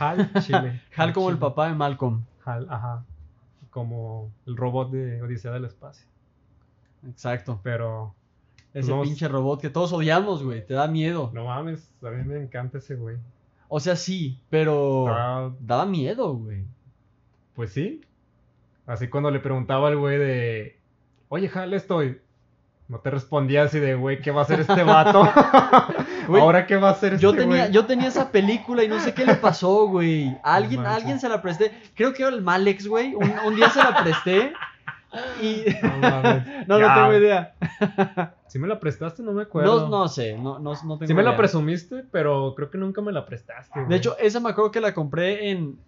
Hal Chile. Hal como el papá de Malcolm. Hal, ajá. Como el robot de Odisea del Espacio. Exacto. Pero, Ese pinche robot que todos odiamos, güey. Te da miedo. no mames, a mí me encanta ese güey. O sea, sí, pero daba miedo, güey. Pues sí. Así cuando le preguntaba al güey de, oye, Hal, estoy. No te respondía así de, güey, ¿qué va a hacer este vato? Ahora, ¿qué va a hacer este Yo tenía, yo tenía esa película y no sé qué le pasó, güey. Alguien, alguien se la presté. Creo que era el Malex, güey. Un, un día se la presté. Y. No, no, tengo idea. Si me la prestaste, no me acuerdo. No, no sé, no, no, no tengo Sí me la presumiste, pero creo que nunca me la prestaste. De hecho, esa me acuerdo que la compré en.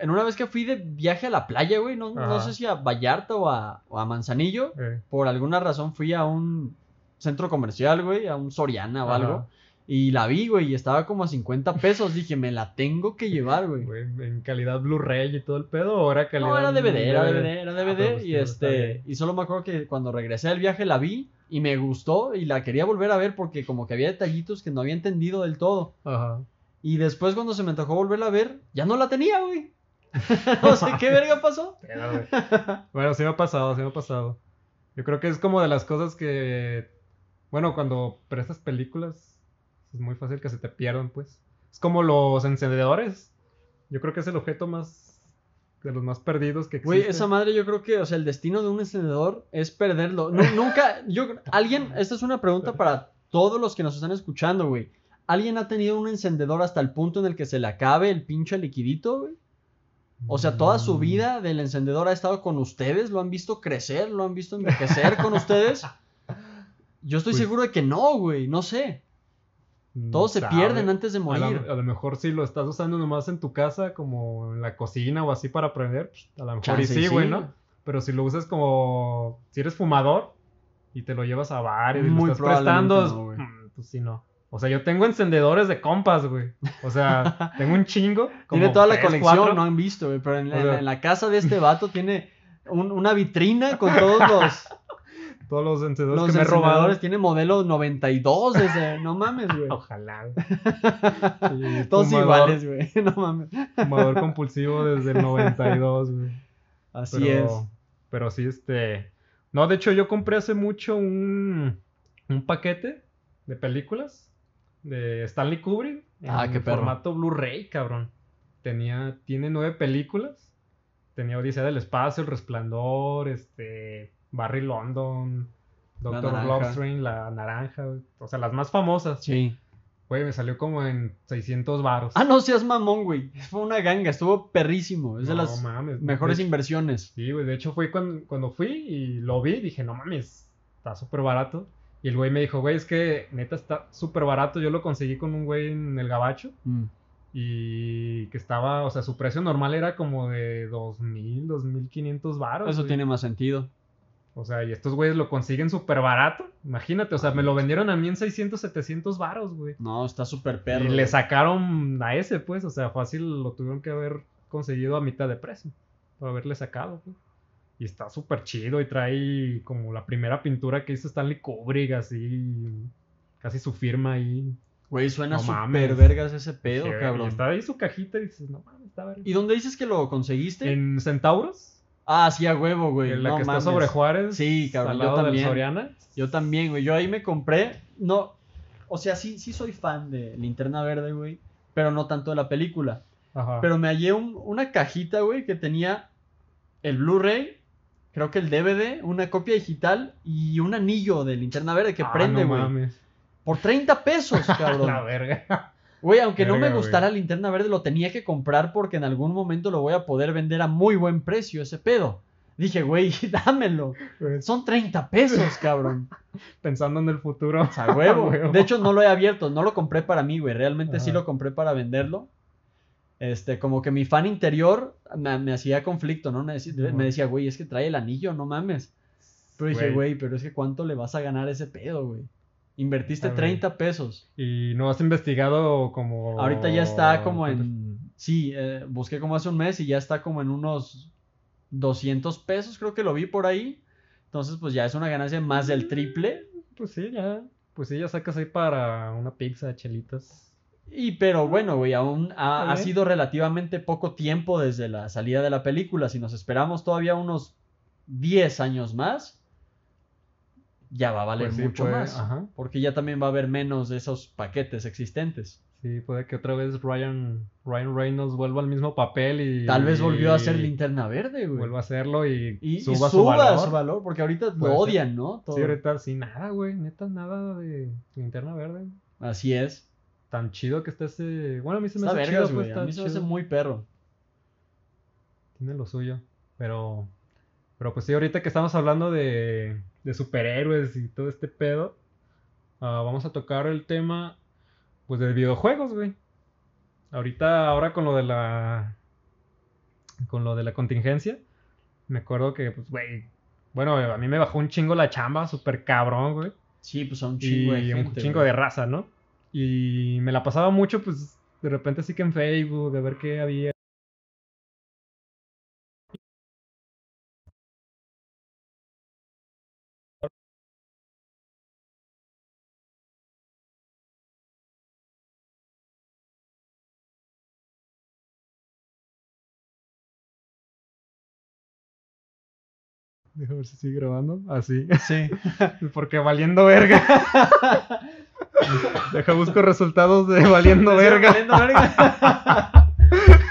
En una vez que fui de viaje a la playa, güey. No, no sé si a Vallarta o a, o a Manzanillo. Por alguna razón fui a un centro comercial, güey. A un Soriana o Ajá. algo. Y la vi, güey. Y estaba como a 50 pesos. Dije, me la tengo que llevar, güey. güey, en calidad Blu-ray y todo el pedo, o era calidad. No, era DVD, era DVD, era Ah, DVD. pues, y este. Y solo me acuerdo que cuando regresé del viaje la vi. Y me gustó. Y la quería volver a ver porque como que había detallitos que no había entendido del todo. Ajá. Y después cuando se me antojó volverla a ver, ya no la tenía, güey. no sé qué verga pasó. Bueno, sí me ha pasado, sí me ha pasado. Yo creo que es como de las cosas que, bueno, cuando prestas películas, es muy fácil que se te pierdan, pues. Es como los encendedores. Yo creo que es el objeto más, de los más perdidos que existe. Güey, esa madre yo creo que, o sea, el destino de un encendedor es perderlo. Nu- nunca, yo, alguien, esta es una pregunta para todos los que nos están escuchando, güey. ¿Alguien ha tenido un encendedor hasta el punto en el que se le acabe el pinche liquidito, güey? O sea, toda su Mm. vida del encendedor ha estado con ustedes, lo han visto crecer, lo han visto envejecer con ustedes. Yo estoy Pues- seguro de que no, güey, no sé. Todos se pierden antes de A morir. lo, a lo mejor si lo estás usando nomás en tu casa, como en la cocina o así para aprender, pues, a lo mejor Chance y y sí, güey. ¿no? Pero si lo usas como, si eres fumador y te lo llevas a bares y Muy lo estás prestando, no, mm, pues sí, no. O sea, yo tengo encendedores de compas, güey. O sea, tengo un chingo. como Tiene toda la colección, no han visto, güey, pero en, O en- sea- en la casa de este vato tiene un- una vitrina con todos los, Todos los encendedores los que me he robado. Tiene modelo 92 desde, no mames, güey. Ojalá. güey. Sí, Todos fumador- iguales, güey, no mames. Fumador compulsivo desde el 92, güey. Así pero, es. Pero sí, este. No, de hecho, yo compré hace mucho un, un paquete de películas de Stanley Kubrick. Ah, en qué perro. formato Blu-ray, cabrón. Tenía, tiene nueve películas. Tenía Odisea del Espacio, El Resplandor, este. Barry London, Doctor. Bloodstream, La Naranja. O sea, las más famosas. Sí. Güey, me salió como en 600 varos. Ah, no seas mamón, güey. Fue una ganga, estuvo perrísimo. Es de No las mames, mejores de inversiones. Sí, güey, de hecho fue cuando, cuando fui y lo vi, dije, no mames, está súper barato. Y el güey me dijo, güey, es que neta está súper barato. Yo lo conseguí con un güey en el gabacho Mm. y que estaba, o sea, su precio normal era como de 2000, 2500 baros. Eso güey. tiene más sentido. O sea, y estos güeyes lo consiguen súper barato. Imagínate, o sea, me lo vendieron a mí en 600, 700 varos, güey. No, está súper perro. Y güey. le sacaron a ese, pues, o sea, fácil lo tuvieron que haber conseguido a mitad de precio. Por haberle sacado, pues. Y está súper chido y trae como la primera pintura que hizo Stanley Kubrick, así. Casi su firma ahí. Güey, suena No vergas ese pedo, cabrón. Y está ahí su cajita y dices, no mames, está verga. ¿Y dónde dices que lo conseguiste? En Centauros, Ah, sí, a huevo, güey. en la no que mames. está sobre Juárez. Sí, cabrón, al yo lado del también. Soriana. Yo también, güey. Yo ahí me compré. No. O sea, sí, sí soy fan de Linterna Verde, güey. Pero no tanto de la película. Ajá. Pero me hallé un- una cajita, güey, que tenía el Blu-ray, creo que el DVD, una copia digital y un anillo de Linterna Verde que Ah, prende, no güey. mames. por 30 pesos, La cabrón. verga. Güey, aunque no me gustara Linterna Verde, lo tenía que comprar porque en algún momento lo voy a poder vender a muy buen precio, ese pedo. Dije, güey, dámelo. Son 30 pesos, cabrón. Pensando en el futuro. O sea, huevo. Huevo. De hecho, no lo he abierto, no lo compré para mí, güey. Realmente sí lo compré para venderlo. Este, como que mi fan interior me, me hacía conflicto, ¿no? Me decía, me decía, güey, es que trae el anillo, no mames. Pero dije, Güey. pero es que ¿cuánto le vas a ganar ese pedo, güey? Invertiste A ver. 30 pesos. Y no has investigado como. Ahorita ya está como en... Sí, eh, busqué como hace un mes y ya está como en unos 200 pesos, creo que lo vi por ahí. Entonces, pues ya es una ganancia más del triple. Pues sí, ya. Pues sí, ya sacas ahí para una pizza, chelitas. Y pero bueno, güey, aún ha, sido relativamente poco tiempo desde la salida de la película. Si nos esperamos todavía unos 10 años más, ya va a valer Pues sí, mucho puede- más. ajá. Porque ya también va a haber menos de esos paquetes existentes. Sí, puede que otra vez Ryan, Ryan Reynolds vuelva al mismo papel y... Tal vez volvió a ser linterna verde, güey. Vuelva a hacerlo y, Y y suba, su valor. porque ahorita Puede lo ser. odian, ¿no? Todo. Sí, ahorita sí, nada, güey. Neta, nada de linterna verde. Así es. Tan chido que está ese... Bueno, a mí se me Está hace vergas, chido, pues. A mí se me hace muy perro. Tiene lo suyo. Pero... Pero pues sí, ahorita que estamos hablando de, de superhéroes y todo este pedo, ah, vamos a tocar el tema, pues, de videojuegos, güey. Ahorita, ahora con lo de la... Con lo de la contingencia, me acuerdo que, pues, güey... Bueno, a mí me bajó un chingo la chamba, súper cabrón, güey. Sí, pues a un chingo de y un gente. chingo güey. de raza, ¿no? Y me la pasaba mucho, pues, de repente así que en Facebook, de ver qué había. Deja ver si sigue grabando. Así. Sí. Porque valiendo verga. Deja busco resultados de valiendo verga. Valiendo verga.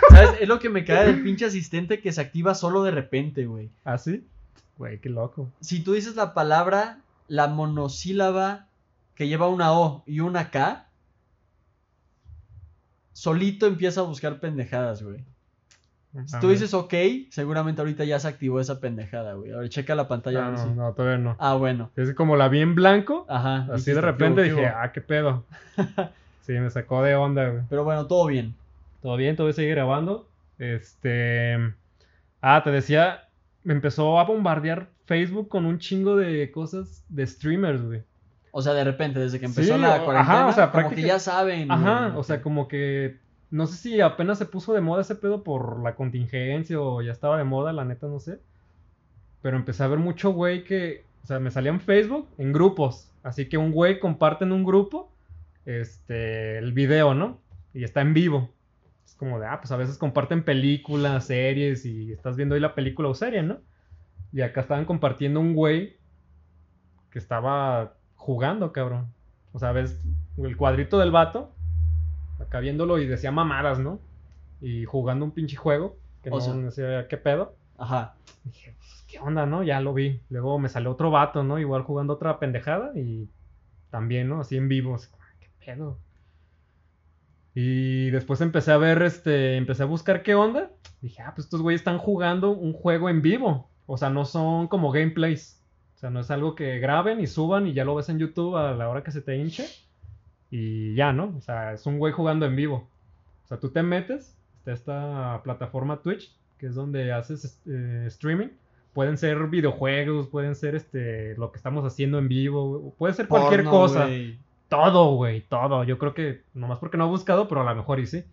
¿Sabes? Es lo que me cae del pinche asistente que se activa solo de repente, güey. ¿Así? Güey, qué loco. Si tú dices la palabra, la monosílaba que lleva una O y una K, solito empieza a buscar pendejadas, güey. Si tú dices ok, seguramente ahorita ya se activó esa pendejada, güey. A ver, checa la pantalla. a No, no, todavía no. Ah, bueno. Es como la vi en blanco. Ajá. Así de ¿qué repente dije, ah, qué pedo. Sí, me sacó de onda, güey. Pero bueno, todo bien. Todo bien, todavía sigue grabando. Este. Ah, te decía, me empezó a bombardear Facebook con un chingo de cosas de streamers, güey. O sea, de repente, desde que empezó Sí, la o- ajá, cuarentena, o sea, como que ya saben. Ajá, güey. o sea, como que. No sé si apenas se puso de moda ese pedo por la contingencia o ya estaba de moda, la neta, no sé. Pero empecé a ver mucho güey que. O sea, me salía en Facebook en grupos. Así que un güey comparte en un grupo este, el video, ¿no? Y está en vivo. Es como de, ah, pues a veces comparten películas, series y estás viendo ahí la película o serie, ¿no? Y acá estaban compartiendo un güey que estaba jugando, cabrón. O sea, ves el cuadrito del vato, acá viéndolo y decía mamadas, ¿no? Y jugando un pinche juego, que O no, sea- no sé qué pedo. Ajá. Dije, pues, ¿qué onda, no? Ya lo vi. Luego me salió otro vato, ¿no? Igual jugando otra pendejada y también, ¿no? Así en vivo. así ¿Qué pedo? Y después empecé a ver, este, empecé a buscar qué onda. Dije, ah, pues estos güeyes están jugando un juego en vivo. O sea, no son como gameplays. O sea, no es algo que graben y suban y ya lo ves en YouTube a la hora que se te hinche. Y ya, ¿no? O sea, es un güey jugando en vivo. O sea, tú te metes, está esta plataforma Twitch, que es donde haces eh, streaming. Pueden ser videojuegos, pueden ser este lo que estamos haciendo en vivo, puede ser cualquier Porno, cosa. Todo, güey, todo. Yo creo que, nomás porque no he buscado, pero a lo mejor y sí.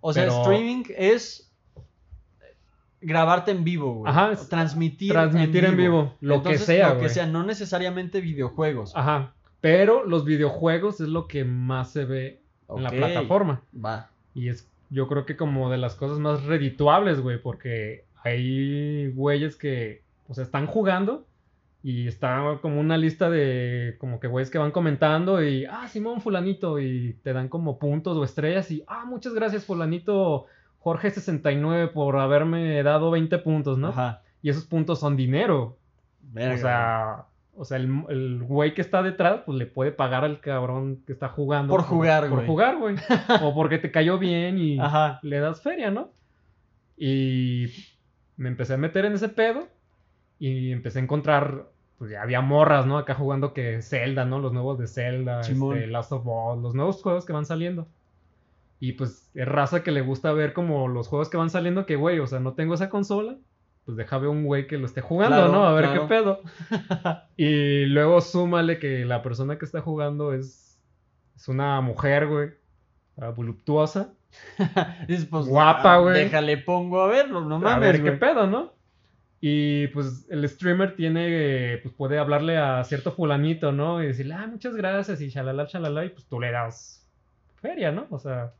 O sea, Pero- streaming es grabarte en vivo, güey. Ajá, transmitir, transmitir en vivo, lo que sea, Lo que güey. sea, no necesariamente videojuegos. Ajá. Pero los videojuegos es lo que más se ve en la plataforma. Va. Y es, yo creo que como de las cosas más redituables, güey, porque hay güeyes que, o sea, están jugando y está como una lista de, como que güeyes que van comentando y, ah, Simón fulanito, y te dan como puntos o estrellas y, ah, muchas gracias fulanito Jorge69 por haberme dado 20 puntos, ¿no? Ajá. Y esos puntos son dinero. Verga, o sea... O sea, el, el güey que está detrás, pues le puede pagar al cabrón que está jugando. Por jugar, Por güey. jugar, güey. o porque te cayó bien y. Ajá. le das feria, ¿no? Y me empecé a meter en ese pedo y empecé a encontrar, pues ya había morras, ¿no? Acá jugando que Zelda, ¿no? Los nuevos de Zelda, este, Last of Us, los nuevos juegos que van saliendo. Y pues es raza que le gusta ver como los juegos que van saliendo que, güey, o sea, no tengo esa consola, pues deja ver un güey que lo esté jugando, Claro, ¿no? A ver claro. qué pedo. y luego súmale que la persona que está jugando es, es una mujer, güey, ah, voluptuosa. Dices, pues, Guapa, ah, güey. Déjale, pongo a verlo, no a mames, ver qué pedo, ¿no? Y pues el streamer tiene, pues puede hablarle a cierto fulanito, ¿no? Y decirle, ah, muchas gracias y shalala, shalala, y pues tú le das feria, ¿no? O sea,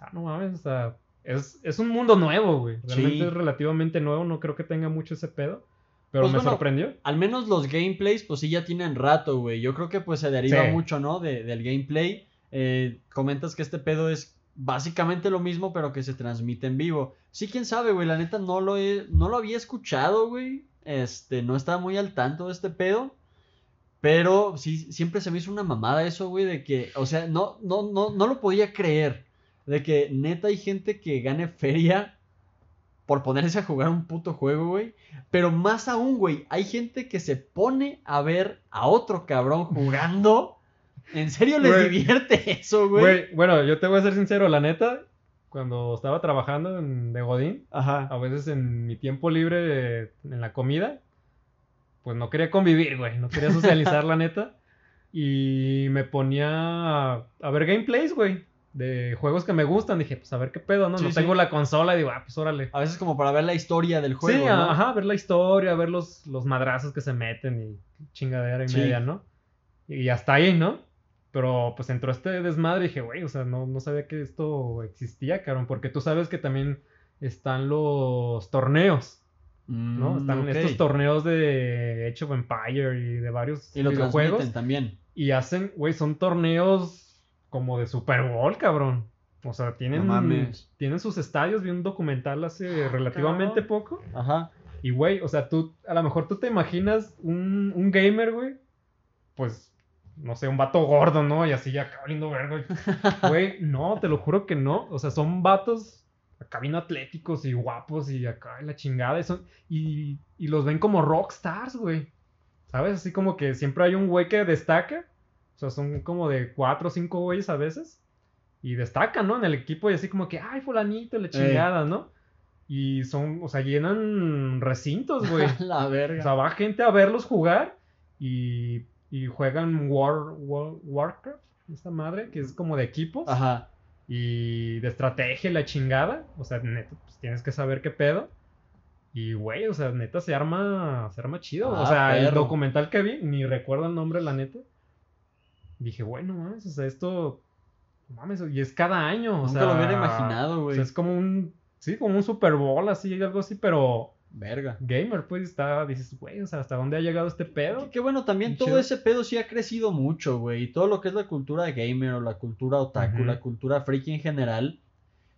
ah, no mames, o sea, es, es un mundo nuevo, güey. Realmente Sí. es relativamente nuevo, no creo que tenga mucho ese pedo. Pero Pues me bueno, sorprendió. Al menos los gameplays, pues sí, ya tienen rato, güey. Yo creo que pues se deriva Sí. mucho, ¿no? De- del gameplay. Eh, comentas que este pedo es básicamente lo mismo, pero que se transmite en vivo. Sí, quién sabe, güey. La neta no lo, he, no lo había escuchado, güey. Este, no estaba muy al tanto de este pedo. Pero sí, siempre se me hizo una mamada eso, güey, de que, o sea, no, no, no, no lo podía creer. De que neta hay gente que gane feria por ponerse a jugar un puto juego, güey. Pero más aún, güey, hay gente que se pone a ver a otro cabrón jugando. ¿En serio les Güey. divierte eso, güey? Güey, bueno, yo te voy a ser sincero, la neta, cuando estaba trabajando en, de Godín, Ajá. a veces en mi tiempo libre, en la comida, pues no quería convivir, güey, no quería socializar, la neta. Y me ponía a, a ver gameplays, güey, de juegos que me gustan. Dije, pues a ver qué pedo, ¿no? Sí, no sí. tengo la consola y digo, ah, pues órale. A veces como para ver la historia del juego, sí, ¿no? ajá, ver la historia, ver los, los madrazos que se meten y chingadera y Sí. media, ¿no? Y hasta ahí, ¿no? Pero pues entró este desmadre y dije, güey, o sea, no, no sabía que esto existía, cabrón, porque tú sabes que también están los torneos, ¿no? Mm, están estos torneos de Age of Empire y de varios Y lo videojuegos. también. Y hacen, güey, son torneos como de Super Bowl, cabrón. O sea, tienen, No tienen sus estadios, vi un documental hace relativamente cabrón. poco. Ajá. Y, güey, o sea, tú, a lo mejor tú te imaginas un, un gamer, güey, pues, no sé, un vato gordo, ¿no? Y así ya acá valiendo verga. Güey, no, te lo juro que no. O sea, son vatos acá bien atléticos y guapos y acá en la chingada. Y, son- y, y los ven como rockstars, güey. ¿Sabes? Así como que siempre hay un güey que destaca. O sea, son como de cuatro o cinco güeyes a veces. Y destacan, ¿no? En el equipo y así como que, ay, fulanito, la chingada, ¿no? Y son, o sea, llenan recintos, güey. la O verga. sea, va gente a verlos jugar y, y juegan War, War- Warcraft, esta madre, que es como de equipos Ajá. y de estrategia la chingada. O sea, neta, pues tienes que saber qué pedo. Y, güey, o sea, neta se arma, se arma chido. Ah, o sea, el documental que vi, ni recuerdo el nombre, la neta. Dije, bueno, mames, o sea, esto, mames, y es cada año. O Nunca sea, lo hubiera imaginado, O güey. sea, es como un, sí, como un Super Bowl, así, algo así, pero Verga. gamer, pues está, dices, güey, o sea, ¿hasta dónde ha llegado este pedo? Que, bueno, también todo chido. ese pedo sí ha crecido mucho, güey. Y todo lo que es la cultura gamer o la cultura otaku, la cultura freaky en general.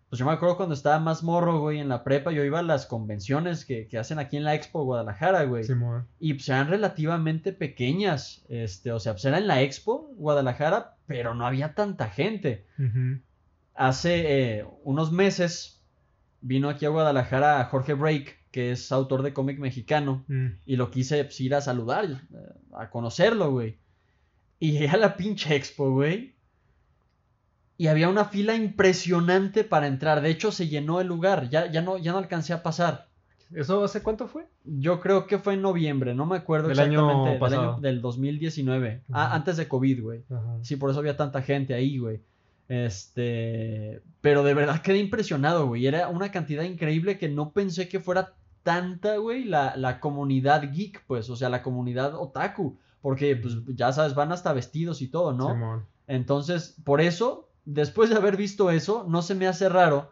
Pues yo me acuerdo cuando estaba más morro, güey, en la prepa, yo iba a las convenciones que, que hacen aquí en la Expo Guadalajara, güey. Simón. Y pues eran relativamente pequeñas. Este, o sea, pues era en la Expo Guadalajara, pero no había tanta gente. Hace eh, unos meses vino aquí a Guadalajara Jorge Break, que es autor de cómic mexicano. Mm. Y lo quise pues, ir a saludar, eh, a conocerlo, güey. Y llegué a la pinche expo, güey. Y había una fila impresionante para entrar. De hecho, se llenó el lugar. Ya, ya, no, ya no alcancé a pasar. ¿Eso hace cuánto fue? Yo creo que fue en noviembre, no me acuerdo Del año exactamente. del, pasado. año, del 2019. Ah, Ujú. antes de COVID, güey. Ajá. Sí, por eso había tanta gente ahí, güey. Este, pero de verdad quedé impresionado, güey. Era una cantidad increíble que no pensé que fuera tanta, güey, la, la comunidad geek, pues, o sea, la comunidad otaku. Porque, pues, ya sabes, van hasta vestidos y todo, ¿no? Simón. Entonces, por eso, después de haber visto eso, no se me hace raro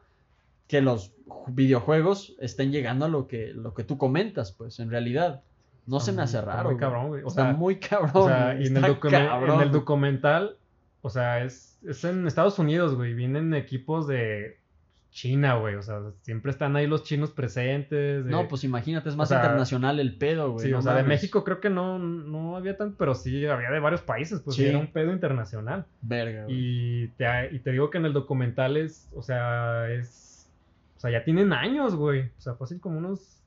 que los videojuegos estén llegando a lo que, lo que tú comentas, pues, en realidad. No se me hace Está raro. muy güey. cabrón, güey. O Está sea, muy cabrón. O sea, y en el, está cabrón. en el documental, o sea, es, es en Estados Unidos, güey. Vienen equipos de China, güey. O sea, siempre están ahí los chinos presentes. de- No, pues imagínate, es más sea, internacional el pedo, güey. Sí, no o sea, de. México creo que no, no había tanto, pero sí había de varios países, pues sí, era un pedo internacional. Verga, güey. Y te, y te digo que en el documental es, o sea, es, o sea, ya tienen años, güey. O sea, fácil como unos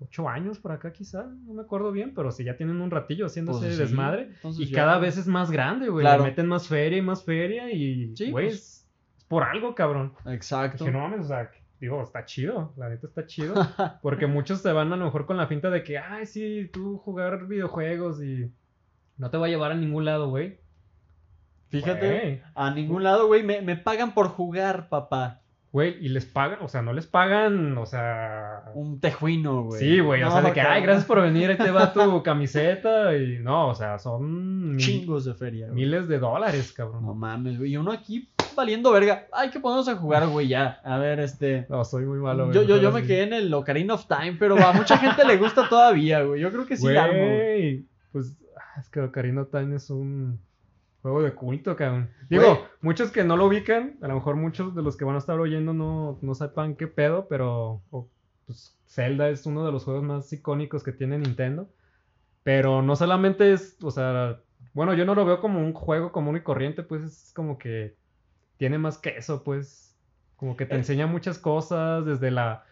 ocho años por acá quizá, no me acuerdo bien, pero sí ya tienen un ratillo haciendo Pues sí, desmadre. entonces Y ya- cada vez es más grande, güey. Claro. Le meten más feria y más feria y, Sí, güey, pues. Por algo, cabrón. Exacto. Dije, no mames, o sea, digo, está chido, la neta está chido. Porque muchos se van a lo mejor con la finta de que, ay, sí, tú jugar videojuegos y no te va a llevar a ningún lado, güey. Fíjate, Güey, a ningún lado, güey, me, me pagan por jugar, papá. Güey, y les pagan, o sea, no les pagan, o sea... Un tejuino, güey. Sí, güey, o sea, de que, ay, gracias por venir, ahí te va tu camiseta y no, o sea, son Chingos de feria, güey. miles de dólares, cabrón. No mames, güey. Y uno aquí valiendo verga. Hay que ponernos a jugar, güey, ya. A ver, este. No, soy muy malo, güey. Yo, yo, yo me quedé en el Ocarina of Time, pero a mucha gente le gusta todavía, güey. Yo creo que sí güey. Pues ah, es que Ocarina of Time es un juego de culto, cabrón. Digo, Güey. muchos que no lo ubican, a lo mejor muchos de los que van a estar oyendo no, no sepan qué pedo, pero o, pues, Zelda es uno de los juegos más icónicos que tiene Nintendo. Pero no solamente es, o sea, bueno, yo no lo veo como un juego común y corriente, pues es como que tiene más que eso, pues. Como que te Eh. enseña muchas cosas desde la...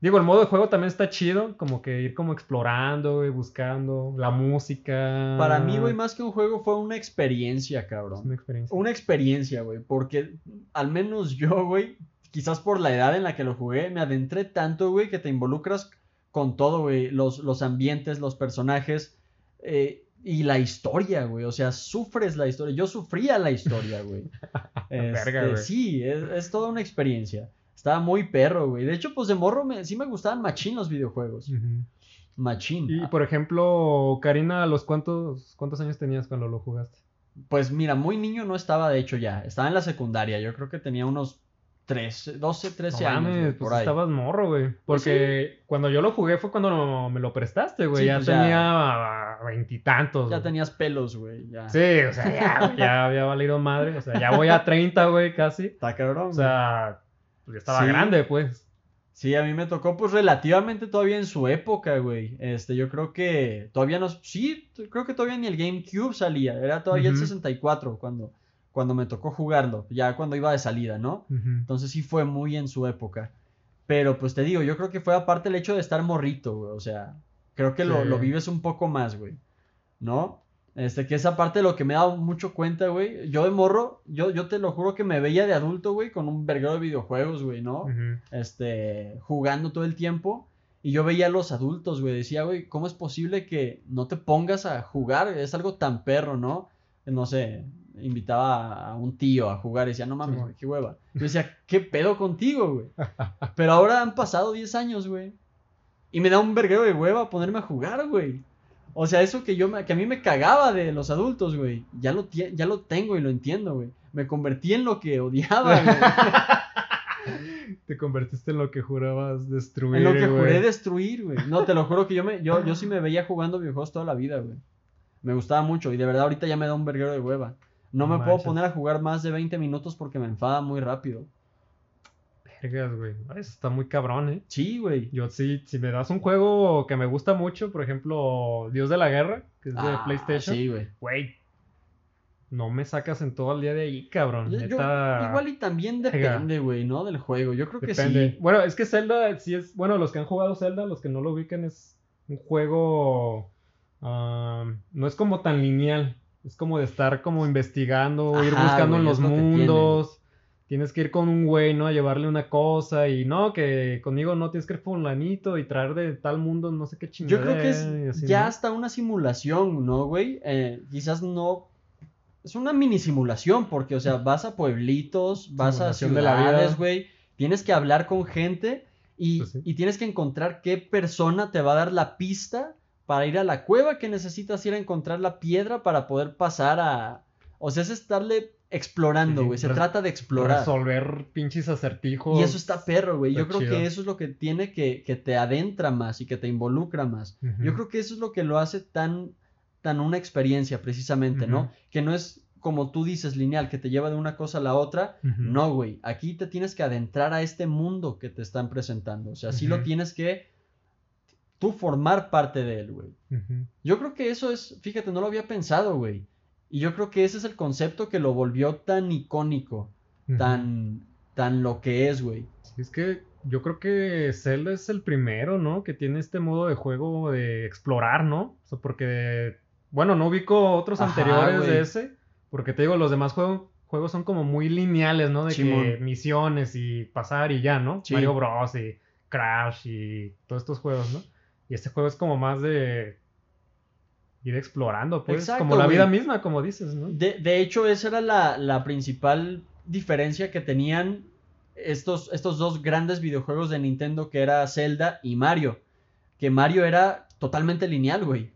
Digo, el modo de juego también está chido, como que ir como explorando, güey, buscando la música. Para mí, güey, más que un juego fue una experiencia, Es cabrón. una experiencia. Una experiencia, güey. Porque al menos yo, güey, quizás por la edad en la que lo jugué, me adentré tanto, güey, que te involucras con todo, güey. Los, los ambientes, los personajes eh, y la historia, güey. O sea, sufres la historia. Yo sufría la historia, güey. Verga, Este, güey. sí, es, es toda una experiencia. Estaba muy perro, güey. De hecho, pues de morro me- sí me gustaban machín los videojuegos. Machín. Y por ejemplo, Karina, ¿a los cuántos, cuántos años tenías cuando lo jugaste? Pues mira, muy niño no estaba, de hecho, ya. Estaba en la secundaria. Yo creo que tenía unos 13, 12, 13 No años. mames, pues por ahí. estabas morro, güey. Porque cuando yo lo jugué fue cuando me lo prestaste, güey. Sí, ya pues ya- tenía veintitantos. Ya tenías pelos, güey. Ya. Sí, o sea, ya, ya había valido madre. O sea, ya voy a 30, güey, casi. Está cabrón. O sea, pues ya estaba Sí. grande, pues. Sí, a mí me tocó pues relativamente todavía en su época, güey. Este, yo creo que todavía no... Sí, creo que todavía ni el GameCube salía. Era todavía el Ujú. 64 cuando, cuando me tocó jugarlo. Ya cuando iba de salida, ¿no? Entonces sí fue muy en su época. Pero pues te digo, yo creo que fue aparte el hecho de estar morrito, güey. O sea, creo que lo, Sí. lo vives un poco más, güey. ¿No? Este, que esa parte de lo que me he dado mucho cuenta, güey. Yo de morro, yo, yo te lo juro que me veía de adulto, güey, con un verguero de videojuegos, güey, ¿no? Este, jugando todo el tiempo. Y yo veía a los adultos, güey. Decía, güey, ¿cómo es posible que no te pongas a jugar? Es algo tan perro, ¿no? No sé, invitaba a un tío a jugar y decía, no mames, güey, qué hueva. Yo decía, ¿qué pedo contigo, güey? Pero ahora han pasado 10 años, güey. Y me da un verguero de hueva ponerme a jugar, güey. O sea, eso que yo me- que a mí me cagaba de los adultos, güey. Ya lo, ya lo tengo y lo entiendo, güey. Me convertí en lo que odiaba, güey. Te convertiste en lo que jurabas destruir. En lo que juré destruir, güey. No, te lo juro que yo, me, yo, yo sí me veía jugando videojuegos toda la vida, güey. Me gustaba mucho y de verdad ahorita ya me da un verguero de hueva. No No me puedo poner a jugar más de 20 minutos porque me enfada muy rápido. Vergas, güey. Eso está muy cabrón, ¿eh? Sí, güey. Yo sí, si me das un juego que me gusta mucho, por ejemplo, Dios de la Guerra, que es de Ah, PlayStation, Sí, güey. güey, no me sacas en todo el día de ahí, cabrón. Yo- yo- Neta, igual y también depende, güey, ¿no? Del juego. Yo creo que sí. Bueno, es que Zelda, sí es, bueno, los que han jugado Zelda, los que no lo ubican, es un juego, ah, no es como tan lineal, es como de estar como investigando, ir buscando güey, en los mundos. Tienes que ir con un güey, ¿no? A llevarle una cosa y no, que conmigo no tienes que ir fulanito y traer de tal mundo no sé qué Yo chingada. creo que es ya hasta una simulación, ¿no, güey? Eh, quizás no. Es una mini simulación, porque, o sea, vas a pueblitos, vas a Simulación de la vida. ciudades, güey. Tienes que hablar con gente y, Pues sí. y tienes que encontrar qué persona te va a dar la pista para ir a la cueva que necesitas ir a encontrar la piedra para poder pasar a. O sea, es estarle explorando, Sí, güey. Se trata de explorar. Resolver pinches acertijos. Y eso está perro, güey. Yo creo que eso es lo que tiene que, que te adentra más y que te involucra más. Yo creo que eso es lo que lo hace tan, tan una experiencia, precisamente, ¿no? Que no es como tú dices, lineal, que te lleva de una cosa a la otra. No, güey. Aquí te tienes que adentrar a este mundo que te están presentando. O sea, sí lo tienes que tú formar parte de él, güey. Yo creo que eso es, fíjate, no lo había pensado, güey. Y yo creo que ese es el concepto que lo volvió tan icónico, tan, tan lo que es, güey. Es que yo creo que Zelda es el primero, ¿no? Que tiene este modo de juego de explorar, ¿no? O sea, porque, bueno, no ubico otros Ajá, anteriores de ese. Porque te digo, los demás juegos, juegos son como muy lineales, ¿no? De que misiones y pasar y ya, ¿no? Sí. Mario Bros. y Crash y todos estos juegos, ¿no? Y este juego es como más de ir explorando, pues. Exacto, como la güey. vida misma, como dices, ¿no? De, de hecho, esa era la, la principal diferencia que tenían estos, estos dos grandes videojuegos de Nintendo que era Zelda y Mario. Que Mario era totalmente lineal, güey.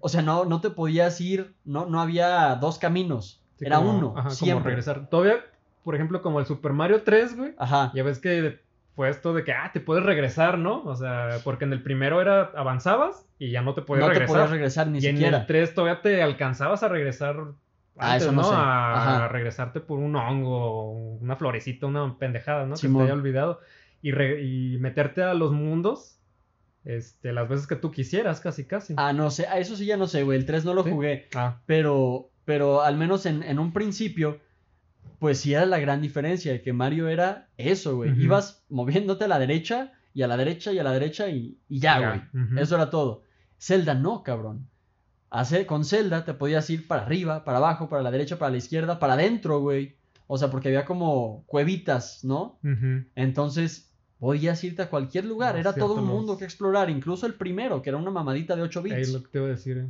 O sea, no, no te podías ir, no, no había dos caminos. Sí, era como- uno, ajá, como siempre. regresar. Todavía, por ejemplo, como el Super Mario 3, güey. Ajá. Ya ves que fue esto de que, ah, te puedes regresar, ¿no? O sea, porque en el primero era avanzabas y ya no te podías no te regresar. podías regresar ni y en siquiera. el 3 todavía te alcanzabas a regresar Ah, antes, eso no ¿no? sé. A regresarte por un hongo, una florecita, una pendejada, ¿no? Que te haya olvidado. Y, re- y meterte a los mundos este, las veces que tú quisieras, casi, casi. Ah, no sé, a eso sí ya no sé, güey. El 3 no lo ¿Sí? jugué. Ah, Pero, pero al menos en, en un principio, pues sí era la gran diferencia, que Mario era eso, güey. Ibas moviéndote a la derecha y a la derecha y a la derecha y, y ya, güey. Eso era todo. Zelda no, cabrón. Hace, con Zelda te podías ir para arriba, para abajo, para la derecha, para la izquierda, para adentro, güey. O sea, porque había como cuevitas, ¿no? Entonces podías irte a cualquier lugar. Ah, Era todo un mundo que explorar, incluso el primero, que era una mamadita de 8 Ahí bits. es lo que te iba a decir.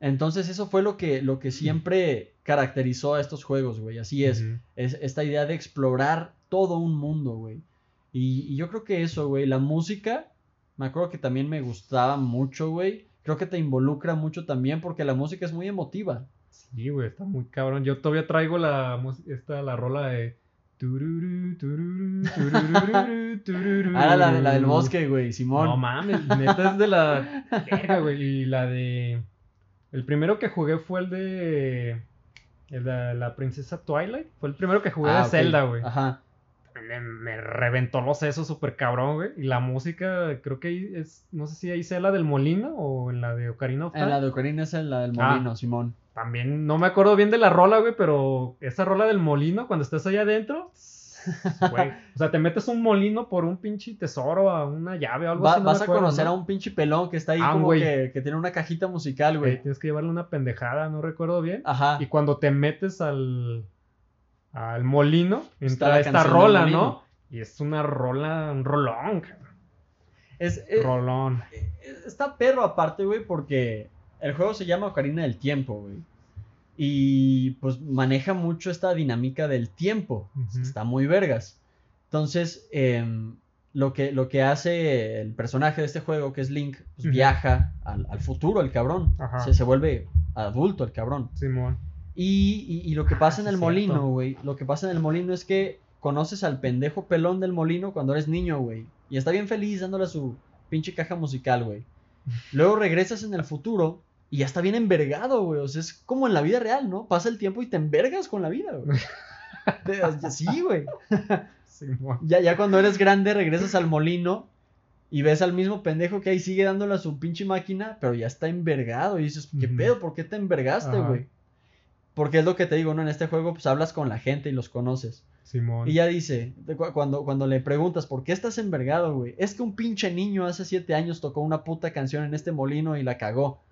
Entonces eso fue lo que, lo que siempre caracterizó a estos juegos, güey. Así es. Es esta idea de explorar todo un mundo, güey. Y, y yo creo que eso, güey. La música, me acuerdo que también me gustaba mucho, güey. Creo que te involucra mucho también porque la música es muy emotiva. Sí, güey, está muy cabrón. Yo todavía traigo la esta la rola de. Ah, la, de- la del bosque, güey, Simón. No mames, neta es de la verga, güey. Y la de el primero que jugué fue el de el de la princesa Twilight. Fue el primero que jugué Ah, de ok. Zelda, güey. Ajá. Me, me reventó los sesos súper cabrón, güey. Y la música, creo que ahí es, no sé si ahí sea la del Molino o en la de Ocarina of En la de Ocarina es la del Ah. molino, Simón. También no me acuerdo bien de la rola, güey, pero esa rola del molino, cuando estás allá adentro, güey. O sea, te metes un molino por un pinche tesoro, a una llave o algo Va- así. no vas a acuerdo, conocer ¿no? a un pinche pelón que está ahí Ah, como que, que tiene una cajita musical, Eh, güey. tienes que llevarle una pendejada, no recuerdo bien. Ajá. Y cuando te metes al, al molino, entra esta rola. ¿no? Y es una rola, un rolón, cabrón. Es, es- rolón. eh, está perro aparte, güey, porque el juego se llama Ocarina del Tiempo, güey. Y pues maneja mucho esta dinámica del tiempo. Está muy vergas. Entonces, em, lo, que, lo que hace el personaje de este juego, que es Link, pues viaja al, al futuro, el cabrón. Ajá. Se, se vuelve adulto, el cabrón. Simón. Y, y- y lo que pasa Ah, en sí, el molino, güey. Lo que pasa en el molino es que conoces al pendejo pelón del molino cuando eres niño, güey. Y está bien feliz dándole su pinche caja musical, güey. Luego regresas en el futuro y ya está bien envergado, güey. O sea, es como en la vida real, ¿no? Pasa el tiempo y te envergas con la vida, güey. Sí, güey. Ya, ya cuando eres grande regresas al molino y ves al mismo pendejo que ahí sigue dándole a su pinche máquina, pero ya está envergado. Y dices, ¿qué pedo? ¿Por qué te envergaste, güey? Porque es lo que te digo, ¿no? En este juego, pues hablas con la gente y los conoces. Simón. Y ya dice, cuando, cuando le preguntas, ¿por qué estás envergado, güey? Es que un pinche niño hace siete años tocó una puta canción en este molino y la cagó.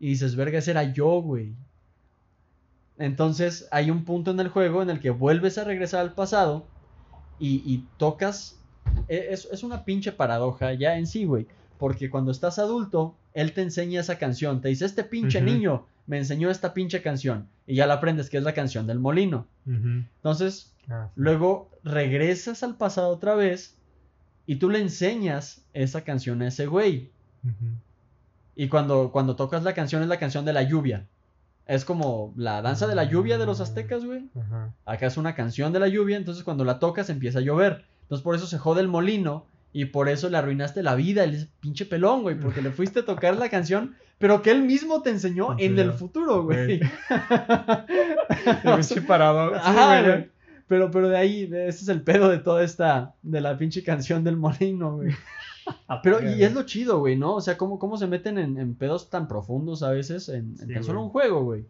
Y dices, verga, ese era yo, güey. Entonces hay un punto en el juego en el que vuelves a regresar al pasado y, y tocas. e- Es, es una pinche paradoja ya en sí, güey. Porque cuando estás adulto, él te enseña esa canción. Te dice, este pinche niño me enseñó esta pinche canción. Y ya la aprendes que es la canción del molino. Entonces, Ah, sí. Luego regresas al pasado otra vez y tú le enseñas esa canción a ese güey. Ujú. Y cuando, cuando tocas la canción es la canción de la lluvia. Es como la danza de la lluvia de los aztecas, güey. Ajá. Acá es una canción de la lluvia, entonces cuando la tocas empieza a llover. Entonces por eso se jode el molino y por eso le arruinaste la vida, el pinche pelón, güey, porque le fuiste a tocar la canción, pero que él mismo te enseñó en el futuro, güey. Pinche parado. Ajá, güey. güey. Pero, pero de ahí, ese es el pedo de toda esta, de la pinche canción del molino, güey. Pero, y es lo chido, güey, ¿no? O sea, cómo, cómo se meten en, en pedos tan profundos a veces en, en Sí, tan solo un juego, güey.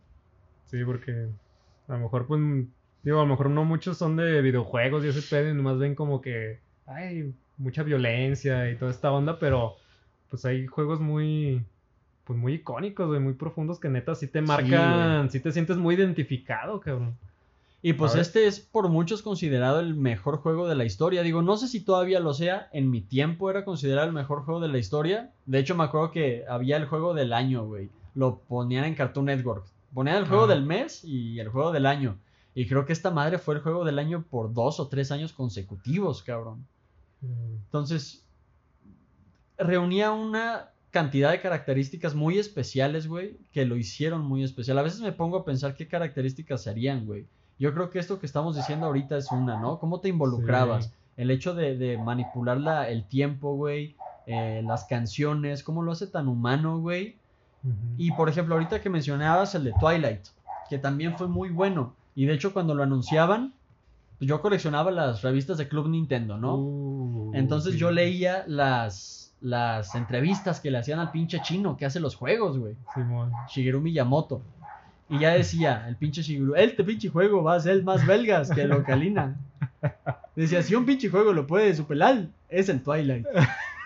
Sí, porque a lo mejor, pues, digo, a lo mejor no muchos son de videojuegos y ese pedo y nomás ven como que hay mucha violencia y toda esta onda, pero pues hay juegos muy, pues muy icónicos, güey, muy profundos que neta sí te marcan, sí, te sientes muy identificado, cabrón. Y pues este es por muchos considerado el mejor juego de la historia. Digo, no sé si todavía lo sea. En mi tiempo era considerado el mejor juego de la historia. De hecho, me acuerdo que había el juego del año, güey. Lo ponían en Cartoon Network. Ponían el juego Ajá. del mes y el juego del año. Y creo que esta madre fue el juego del año por dos o tres años consecutivos, cabrón. Mm, Entonces, reunía una cantidad de características muy especiales, güey, que lo hicieron muy especial. A veces me pongo a pensar qué características serían, güey. Yo creo que esto que estamos diciendo ahorita es una, ¿no? ¿Cómo te involucrabas? Sí. El hecho de, de manipular la- el tiempo, güey, eh, las canciones, cómo lo hace tan humano, güey. Y por ejemplo, ahorita que mencionabas el de Twilight, que también fue muy bueno. Y de hecho, cuando lo anunciaban, yo coleccionaba las revistas de Club Nintendo, ¿no? Uh, Entonces sí. yo leía las, las entrevistas que le hacían al pinche chino que hace los juegos, güey. Simón. Shigeru Miyamoto. Y ya decía, el pinche Shigeru, este pinche juego va a ser más belgas que el Ocarina. Decía, si un pinche juego lo puede superar, es el Twilight.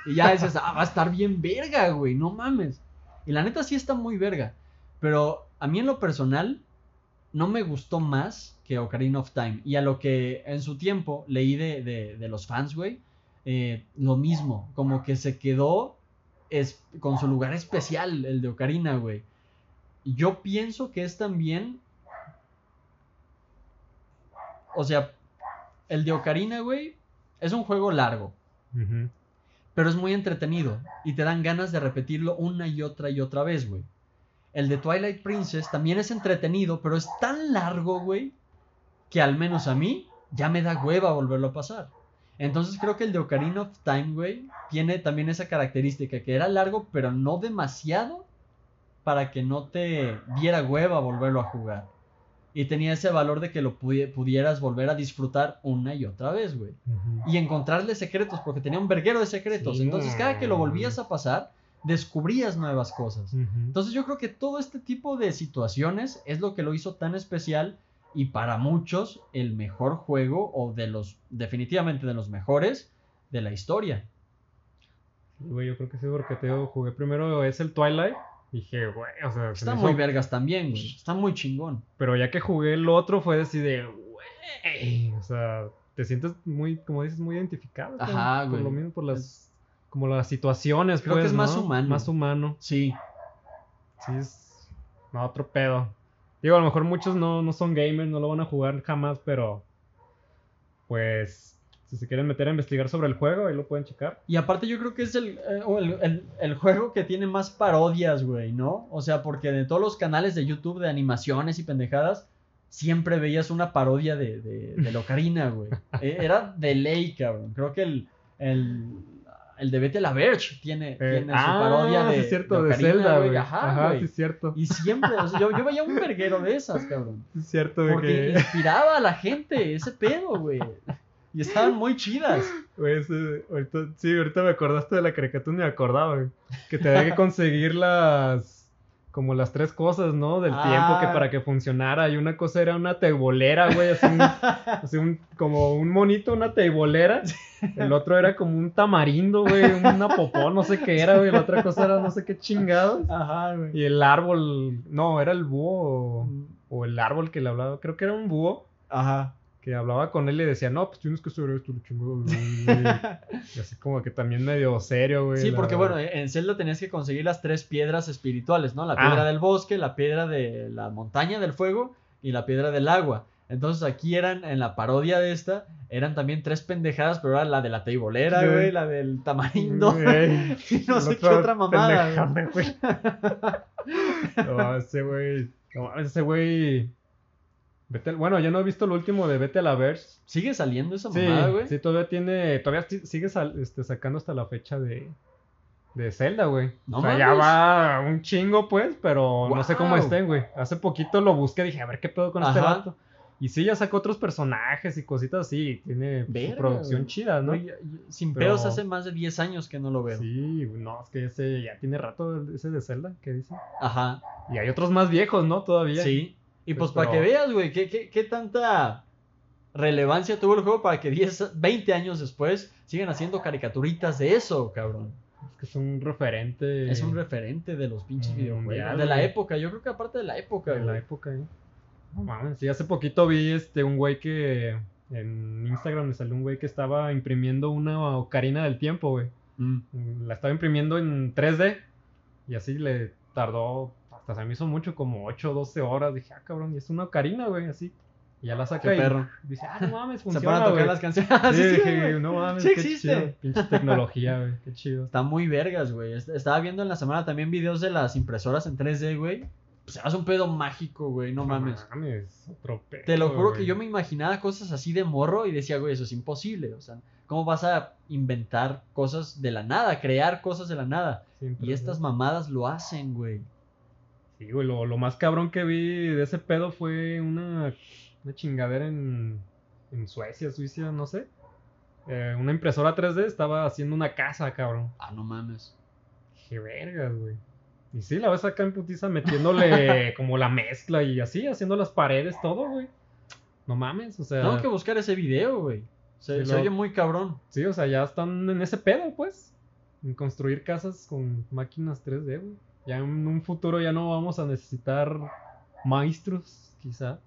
Y ya decías, ah, va a estar bien verga, güey, no mames. Y la neta sí está muy verga. Pero a mí en lo personal, no me gustó más que Ocarina of Time. Y a lo que en su tiempo leí de, de- de los fans, güey, eh, lo mismo. Como que se quedó es, con su lugar especial, el de Ocarina, güey. Yo pienso que es también. O sea, el de Ocarina, güey, es un juego largo, pero es muy entretenido y te dan ganas de repetirlo una y otra y otra vez, güey. El de Twilight Princess también es entretenido, pero es tan largo, güey, que al menos a mí ya me da hueva volverlo a pasar. Entonces creo que el de Ocarina of Time, güey, tiene también esa característica que era largo, pero no demasiado para que no te diera hueva volverlo a jugar. Y tenía ese valor de que lo pudi- pudieras volver a disfrutar una y otra vez, güey. Y encontrarle secretos, porque tenía un verguero de secretos. Sí, Entonces cada que lo volvías a pasar, descubrías nuevas cosas. Entonces yo creo que todo este tipo de situaciones es lo que lo hizo tan especial y para muchos el mejor juego o de los definitivamente de los mejores de la historia. Güey, yo creo que sí, porque te digo, jugué primero es el Twilight. Dije, güey, o sea, se Está me muy hizo- vergas también, güey. Está muy chingón. Pero ya que jugué el otro fue así de, güey, o sea, te sientes muy, como dices, muy identificado. con- Ajá, Por güey. lo mismo, por las, como las situaciones, Creo que pues, es más ¿no? humano. Más humano. Sí. Sí, es no, otro pedo. Digo, a lo mejor muchos no, no son gamers, no lo van a jugar jamás, pero pues si se quieren meter a investigar sobre el juego, ahí lo pueden checar. Y aparte yo creo que es el, eh, el, el- el juego que tiene más parodias, güey, ¿no? O sea, porque de todos los canales de YouTube de animaciones y pendejadas, siempre veías una parodia de, de, de la Ocarina, güey. Eh, Era de ley, cabrón. Creo que el, el, el de Vete a la Verge tiene, Eh, tiene su parodia de, sí es cierto, de, Ocarina, Zelda, güey. güey. Ajá, Ajá, güey. sí es cierto. Y siempre, o sea, yo, yo veía un verguero de esas, cabrón. Sí es cierto, de Porque que... inspiraba a la gente ese pedo, güey. Y estaban muy chidas. Güey, ese- ahorita, sí, ahorita me acordaste de la caricatura, ni me acordaba, güey. Que te había que conseguir las. Como las tres cosas, ¿no? Del tiempo que Ah. para que funcionara. Y una cosa era una teibolera, güey. Así, un- así un- como un monito, una teibolera. El otro era como un tamarindo, güey. Una popó, no sé qué era, güey. La otra cosa era no sé qué chingados. Ajá, güey. Y el árbol. No, era el búho. O, o el árbol que le hablaba. Creo que era un búho Ajá. Que hablaba con él y decía, no, pues tienes que hacer esto, güey". Y así como que también medio serio, güey. Sí, la- porque bueno, en Zelda tenías que conseguir las tres piedras espirituales, ¿no? La Ah. piedra del bosque, la piedra de la montaña del fuego y la piedra del agua. Entonces aquí eran, en la parodia de esta, eran también tres pendejadas, pero era la de la teibolera, Sí. güey, la del tamarindo. Güey. y no sé qué otra mamada, güey. No, ese güey. No, ese güey. Vete Bueno, ya no he visto el último de Vete a la Verse. ¿Sigue saliendo esa mamada, güey? sí, todavía tiene. Todavía si- sigue sal- este, sacando hasta la fecha de. De Zelda, güey. No o sea, ya va un chingo, pues, pero no sé cómo estén, güey. Hace poquito lo busqué, dije, a ver qué pedo con este vato. Y sí, ya sacó otros personajes y cositas así. Tiene su Verga, producción chida, ¿no? Yo- yo- sin Pero- pedos hace más de 10 años que no lo veo. Sí, no, es que ese ya tiene rato ese de Zelda, ¿qué dice? Ajá. Y hay otros más viejos, ¿no? Todavía. Sí. Y pues, Pues, para que veas, güey, ¿qué, qué, qué tanta relevancia tuvo el juego para que 10, 20 años después sigan haciendo caricaturitas de eso, cabrón. Es que es un referente. Es un referente de los pinches Mm, videojuegos. mundial, de la güey. época, yo creo que aparte de la época, de la época, ¿eh? No mames, sí, hace poquito vi este un güey que en Instagram me salió un güey que estaba imprimiendo una ocarina del tiempo, güey. Mm. La estaba imprimiendo en 3D y así le tardó, hasta se me hizo mucho, como 8 o 12 horas. Dije, ah, cabrón, y es una ocarina, güey, así. Y ya la saca Qué y perro. dice, ah, no mames, Se funciona, a tocar las canciones. Sí, sí, no mames, Sí qué existe. chido. Pinche tecnología, güey, qué chido. Está muy vergas, güey. Est- Estaba viendo en la semana también videos de las impresoras en 3D, güey. Pues hace un pedo mágico, güey. No mames. mames, otro pedo, Te lo juro que yo me imaginaba cosas así de morro y decía, güey, eso es imposible. O sea, ¿cómo vas a inventar cosas de la nada? Crear cosas de la nada. Siempre, Y estas mamadas lo hacen, güey. Sí, güey, lo, lo más cabrón que vi de ese pedo fue una, una chingadera en, en Suecia, Suiza, no sé. Eh, una impresora 3D estaba haciendo una casa, cabrón. Ah, no mames. Qué vergas, güey. Y sí, la ves acá en putiza metiéndole como la mezcla y así, haciendo las paredes, todo, güey. No mames, o sea. Tengo que buscar ese video, güey. Se, Sí, se lo- oye muy cabrón. Sí, o sea, ya están en ese pedo, pues. En construir casas con máquinas 3D, güey. Ya en un futuro ya no vamos a necesitar maestros, quizá.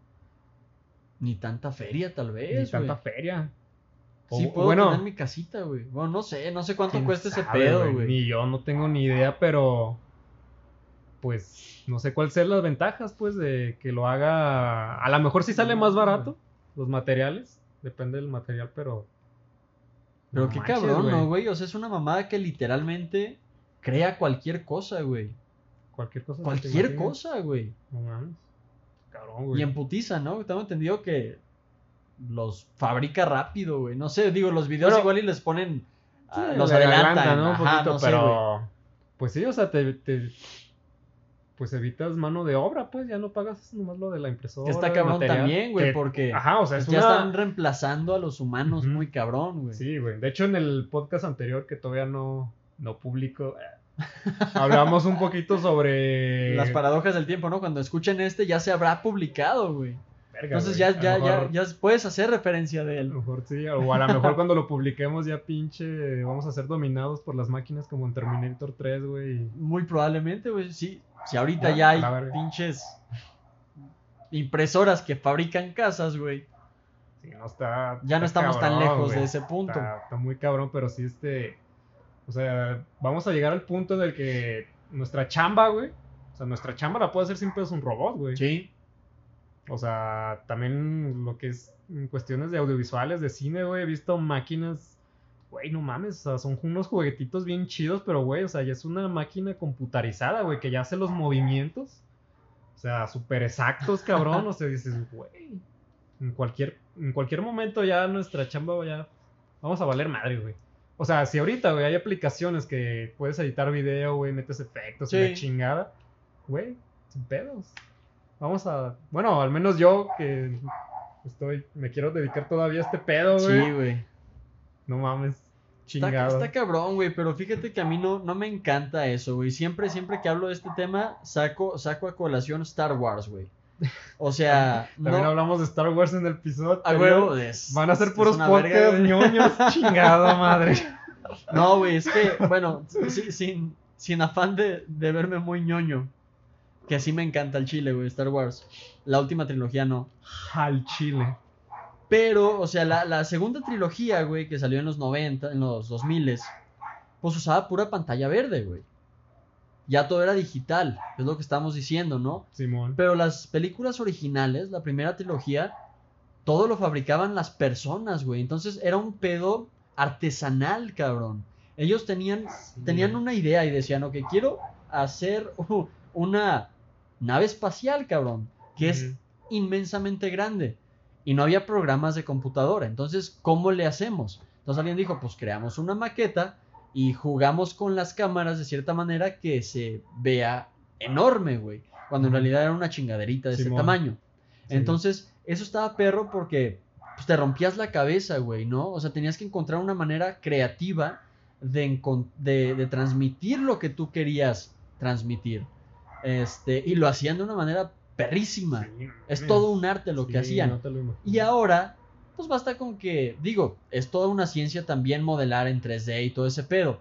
Ni tanta feria, tal Ni vez, tanta güey. feria. O- Sí puedo bueno, tener mi casita, güey. Bueno, no sé, no sé cuánto cuesta ese pedo, güey. Ni yo no tengo ni idea, pero. Pues no sé cuáles sean las ventajas, pues, de que lo haga. A lo mejor sí sale más barato los materiales. Depende del material, pero. Pero no qué manches, cabrón, ¿no, güey? O sea, es una mamada que literalmente crea cualquier cosa, güey. Cualquier cosa. Cualquier cosa, güey. No mames. Cabrón, güey. Y en putiza, ¿no? Tengo entendido que los fabrica rápido, güey. No sé, digo, los videos igual y les ponen. ah, los adelantan, adelanta, ¿no? Un poquito, no sé, güey. pero. pues sí, o sea, te, te- Pues evitas mano de obra, pues ya no pagas nomás lo de la impresora. Que está cabrón material, también, güey, que- porque Ajá, o sea, es ya una. están reemplazando a los humanos muy cabrón, güey. Sí, güey. De hecho, en el podcast anterior que todavía no, no publico, eh, hablamos un poquito sobre. Las paradojas del tiempo, ¿no? Cuando escuchen este ya se habrá publicado, güey. Verga, Entonces güey. ya, A ya, ya, ya puedes hacer referencia de A él. lo mejor sí, o a lo mejor cuando lo publiquemos ya pinche vamos a ser dominados por las máquinas como en Terminator 3, güey. Muy probablemente, güey. Sí, si ahorita Ah, ya hay pinches impresoras que fabrican casas, güey. Sí, no está. Ya no estamos tan lejos güey. de ese punto. Está, está muy cabrón, pero sí este. O sea, vamos a llegar al punto en el que nuestra chamba, güey. O sea, nuestra chamba la puede hacer siempre es un robot, güey. Sí. O sea, también lo que es en cuestiones de audiovisuales, de cine, güey, he visto máquinas, güey, no mames, o sea, son unos juguetitos bien chidos, pero, güey, o sea, ya es una máquina computarizada, güey, que ya hace los movimientos, o sea, súper exactos, cabrón, o sea, dices, güey, en cualquier, en cualquier momento ya nuestra chamba ya, vamos a valer madre, güey. O sea, si ahorita, güey, hay aplicaciones que puedes editar video, güey, metes efectos y la chingada, güey, sin pedos. Vamos a. Bueno, al menos yo que estoy. Me quiero dedicar todavía a este pedo, güey. Sí, güey. No mames. Está, Chingado. está cabrón, güey, pero fíjate que a mí no, no me encanta eso, güey. Siempre, siempre que hablo de este tema, saco, saco a colación Star Wars, güey. O sea, También no, hablamos de Star Wars en el episodio. a huevo, es- Van a ser puros podcasts ñoños. Chingado, madre. No, güey, es que, bueno, sí- sin, sin afán de, de verme muy ñoño, que así me encanta el chile, güey, Star Wars. La última trilogía no. Al chile. Pero, o sea, la, la segunda trilogía, güey, que salió en los 90, en los 2000, pues usaba pura pantalla verde, güey. Ya todo era digital, es lo que estamos diciendo, ¿no? Simón. Pero las películas originales, la primera trilogía, todo lo fabricaban las personas, güey. Entonces era un pedo artesanal, cabrón. Ellos tenían, tenían una idea y decían, ok, quiero hacer una nave espacial, cabrón, que es inmensamente grande. Y no había programas de computadora. Entonces, ¿cómo le hacemos? Entonces alguien dijo, pues creamos una maqueta y jugamos con las cámaras de cierta manera que se vea enorme, güey. Cuando en realidad era una chingaderita de ese tamaño. Sí. Entonces, eso estaba perro porque pues, te rompías la cabeza, güey, ¿no? O sea, tenías que encontrar una manera creativa de, de, de transmitir lo que tú querías transmitir. Este, y lo hacían de una manera perrísima. Sí, Es todo un arte lo que hacían. no. Y ahora, pues basta con que, digo, es toda una ciencia también modelar en 3D y todo ese pedo.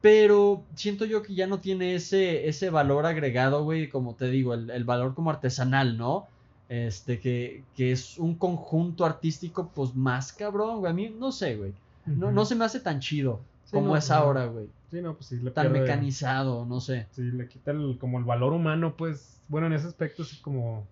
Pero siento yo que ya no tiene ese, ese valor agregado, güey, como te digo, el, el valor como artesanal, ¿no? Este, que, que es un conjunto artístico, pues más cabrón, güey. A mí, no sé, güey. No, no se me hace tan chido Sí, como no, es no. ahora, güey. Sí, no, pues sí, le Tan pierde- mecanizado, no sé. Sí, le quita el, como el valor humano, pues. Bueno, en ese aspecto sí como.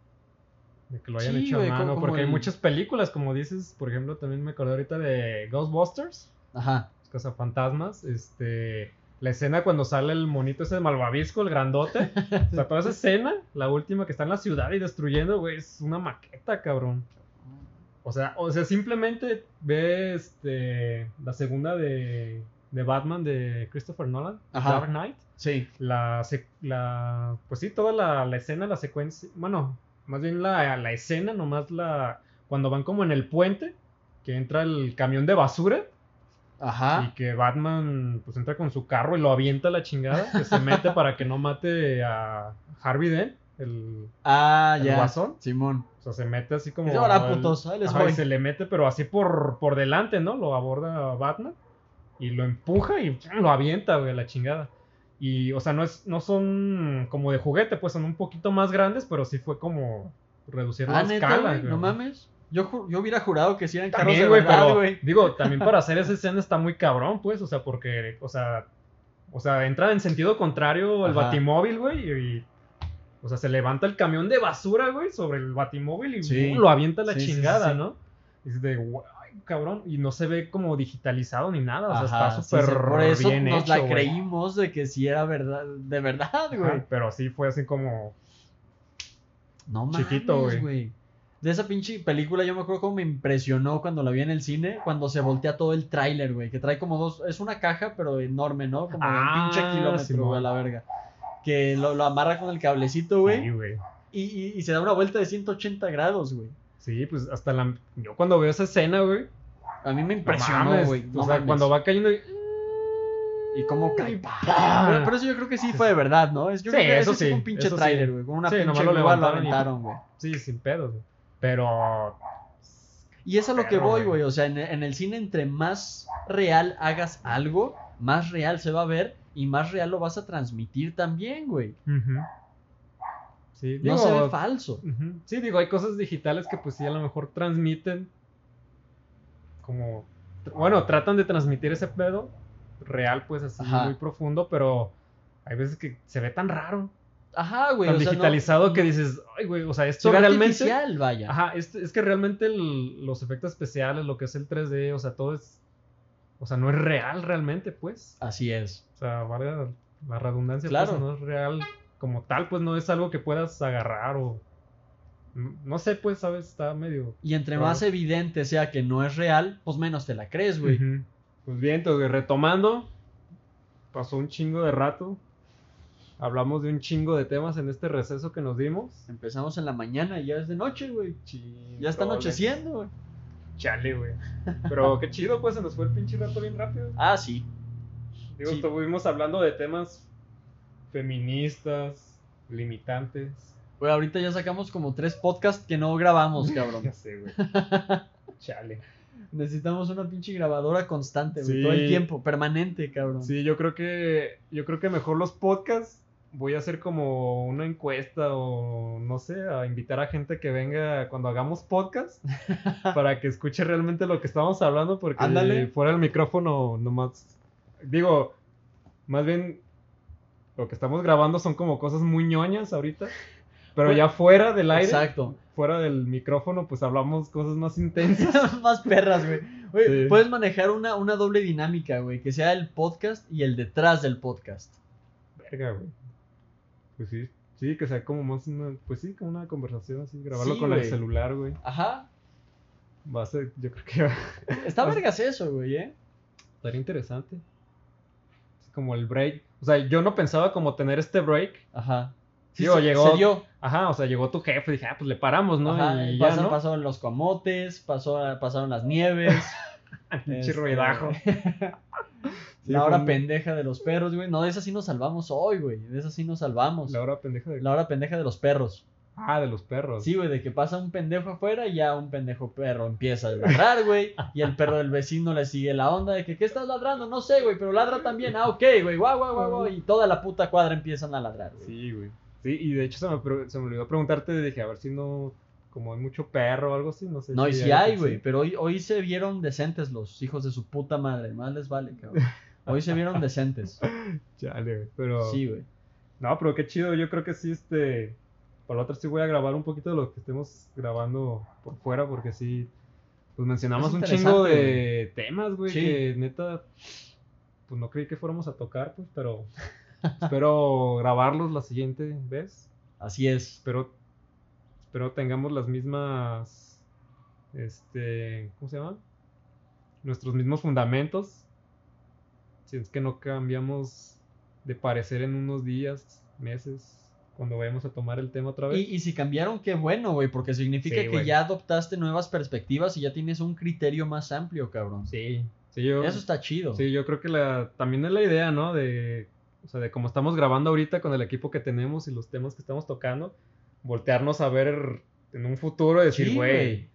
De que lo hayan Sí, hecho güey, a mano. Porque hay muchas películas, como dices, por ejemplo, también me acordé ahorita de Ghostbusters. Ajá. Los cazafantasmas. Este. La escena cuando sale el monito ese de malvavisco, el grandote. o sea, toda esa escena, la última que está en la ciudad y destruyendo, güey, es una maqueta, cabrón. O sea, o sea, simplemente ve este, la segunda de, de Batman de Christopher Nolan, Ajá. Dark Knight. Sí. La, la, pues sí, toda la, la escena, la secuencia, bueno, más bien la, la escena, nomás la, cuando van como en el puente, que entra el camión de basura y Ajá. que Batman pues entra con su carro y lo avienta a la chingada, que se mete para que no mate a Harvey Dent, el, Ah, el ya. guasón. Simón. O sea, se mete así como. Dice, "Ahora, el- putos, ahí les Ajá, y voy". se le mete, pero así por, por delante, ¿no? Lo aborda Batman. Y lo empuja y lo avienta, güey, a la chingada. Y, o sea, no, es, no son como de juguete, pues son un poquito más grandes, pero sí fue como reducir la Ah, escala. güey. güey. No mames. Yo, yo hubiera jurado que sí eran carros También, de güey, verdad, güey. digo, también para hacer esa escena está muy cabrón, pues, o sea, porque, o sea, o sea, entra en sentido contrario Ajá. batimóvil, güey, y, o sea, se levanta el camión de basura, güey, sobre el batimóvil y Sí. lo avienta a la Sí, chingada, sí. ¿no? Y es de, guay, cabrón, y no se ve como digitalizado ni nada, o sea, Ajá, está súper sí, Por eso bien nos hecho, la creímos de que sí era verdad, de verdad, güey. pero sí fue así como, No Chiquito, güey. De esa pinche película yo me acuerdo cómo me impresionó cuando la vi en el cine, cuando se voltea todo el tráiler, güey, que trae como dos, es una caja pero enorme, ¿no? Como de un Ah, pinche kilómetro, güey, a la verga. Que lo, lo amarra con el cablecito, güey, sí, güey. y, y- y se da una vuelta de 180 grados, güey. Sí, pues hasta la, yo cuando veo esa escena, güey, A mí me impresionó, güey. o sea, mames. cuando va cayendo y... Y cómo cae. Pero, pero eso yo creo que sí fue de verdad, ¿no? Es, yo Sí, creo que eso sí, fue un pinche eso sí. tráiler, güey. Con una Sí, pinche lo levantaron y- güey. Sí, sin pedos, güey. Pero. Y es a lo que voy, güey. O sea, en, en el cine, entre más real hagas algo, más real se va a ver y más real lo vas a transmitir también, güey. ujú. Sí, No se ve falso. Sí, digo, hay cosas digitales que, pues sí, a lo mejor transmiten. Como. Bueno, tratan de transmitir ese pedo real, pues así, Ajá. muy profundo, pero hay veces que se ve tan raro, Ajá, güey. tan o sea, no- digitalizado que dices, ay, güey, o sea, se esto realmente. artificial, vaya. Ajá, es, es que realmente el- los efectos especiales, lo que es el 3D, o sea, todo es. O sea, no es real realmente, pues. Así es. O sea, valga la redundancia, Claro. pues no es real como tal, pues no es algo que puedas agarrar o. No sé, pues, ¿sabes? Está medio. Y entre más evidente sea que no es real, pues menos te la crees, güey. Pues bien, entonces, retomando. Pasó un chingo de rato. Hablamos de un chingo de temas en este receso que nos dimos. Empezamos en la mañana y ya es de noche, güey. Ya está anocheciendo, güey. Chale, güey. Pero qué chido, pues se nos fue el pinche rato bien rápido. Ah, sí. Digo, Sí. estuvimos hablando de temas feministas, limitantes. Güey, ahorita ya sacamos como tres podcasts que no grabamos, cabrón. Ya sé, güey. Chale. Necesitamos una pinche grabadora constante, güey. Sí. Todo el tiempo, permanente, cabrón. Sí, yo creo que yo creo que mejor los podcasts voy a hacer como una encuesta o no sé, a invitar a gente que venga cuando hagamos podcast para que escuche realmente lo que estamos hablando porque Ándale. fuera del micrófono nomás digo, más bien lo que estamos grabando son como cosas muy ñoñas ahorita, pero Pues- ya fuera del aire, Exacto. fuera del micrófono, pues hablamos cosas más intensas. Más perras, güey. Sí. puedes manejar una, una doble dinámica, güey. Que sea el podcast y el detrás del podcast. Verga, güey. Pues sí, sí, que sea como más una, pues sí, como una conversación así, grabarlo Sí, con el celular, güey. Ajá. Va a ser, yo creo que va Está vergas eso, güey, ¿eh? a estar interesante. Es como el break. O sea, yo no pensaba como tener este break. Ajá. Digo, se, llegó- se dio. Ajá, o sea, llegó tu jefe, dije, ah, pues le paramos, ¿no? Ajá, y ya, pasaron, ¿no? pasaron los camotes, pasó, pasaron las nieves. Pinche este, ruidajo. Sí, la hora un- pendeja de los perros, güey. No, de esa sí nos salvamos hoy, güey. De esa sí nos salvamos. La hora pendeja de... La hora pendeja de los perros. Ah, de los perros. Sí, güey, de que pasa un pendejo afuera y ya un pendejo perro empieza a ladrar, güey. Y el perro del vecino le sigue la onda de que, ¿qué estás ladrando? No sé, güey, pero ladra también. Ah, ok, güey, guau, guau, guau, guau. Y toda la puta cuadra empiezan a ladrar, güey. Sí, güey. Sí, y de hecho se me, se me olvidó preguntarte, dije, a ver si no, como hay mucho perro o algo así, no sé. No, y si hay, güey, pero hoy, hoy se vieron decentes los hijos de su puta madre. Más les vale, cabrón. Hoy se vieron decentes. Chale, güey. Pero... Sí, güey. No, pero qué chido, yo creo que sí, este... para la otra sí voy a grabar un poquito de lo que estemos grabando por fuera, porque sí, pues mencionamos un chingo de temas, güey, Sí. que neta, pues no creí que fuéramos a tocar, pues, pero espero grabarlos la siguiente vez. Así es. Espero, espero tengamos las mismas, este, ¿cómo se llama? Nuestros mismos fundamentos. Si es que no cambiamos de parecer en unos días, meses, cuando vayamos a tomar el tema otra vez. Y, y si cambiaron, qué bueno, güey, porque significa Sí, que güey. ya adoptaste nuevas perspectivas y ya tienes un criterio más amplio, cabrón. Sí, sí, yo, Eso está chido. sí, yo creo que la, también es la idea, ¿no? De, o sea, de cómo estamos grabando ahorita con el equipo que tenemos y los temas que estamos tocando, voltearnos a ver en un futuro y decir, Sí, güey,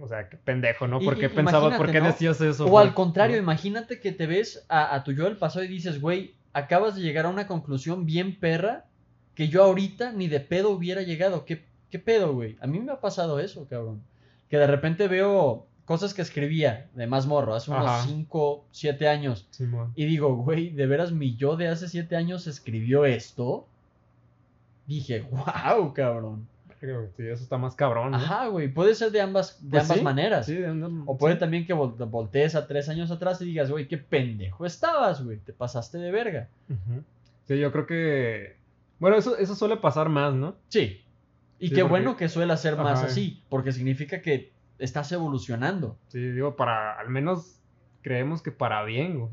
o sea, qué pendejo, ¿no? Y- ¿Por qué y- pensabas, por qué ¿no? decías eso? O güey? al contrario, ¿No? imagínate que te ves a, a tu yo del pasado y dices, güey, acabas de llegar a una conclusión bien perra que yo ahorita ni de pedo hubiera llegado. ¿Qué, qué pedo, güey? A mí me ha pasado eso, cabrón. Que de repente veo cosas que escribía de más morro, hace unos Ajá. 5, 7 años. Y digo, güey, ¿de veras mi yo de hace 7 años escribió esto? Dije, wow, cabrón. Sí, eso está más cabrón, ¿no? Ajá, güey, puede ser de ambas, de Pues ambas sí, maneras. Sí, de una- O puede también que vol- voltees a tres años atrás y digas, güey, qué pendejo estabas, güey, te pasaste de verga. Ujú. Sí, yo creo que. Bueno, eso, eso suele pasar más, ¿no? Sí. Y Sí, qué porque- bueno que suele ser más Ajá. así, porque significa que estás evolucionando. Sí, digo, para. Al menos creemos que para bien, güey.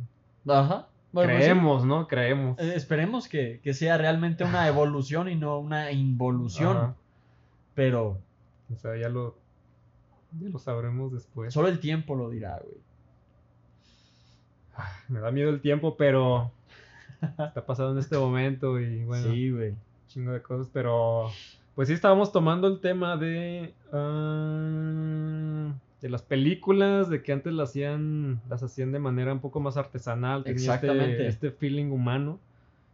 Ajá. Bueno, pues. Creemos, ¿no? Creemos. Eh, esperemos que, que sea realmente una evolución y no una involución. Ajá. Pero O sea, ya lo. Ya lo sabremos después. solo el tiempo lo dirá, güey. Me da miedo el tiempo, pero. Está pasando en este momento y bueno. Sí, güey. chingo de cosas, pero pues sí estábamos tomando el tema de ah, de las películas, de que antes las hacían las hacían de manera un poco más artesanal, tenía este- Exactamente. este, feeling humano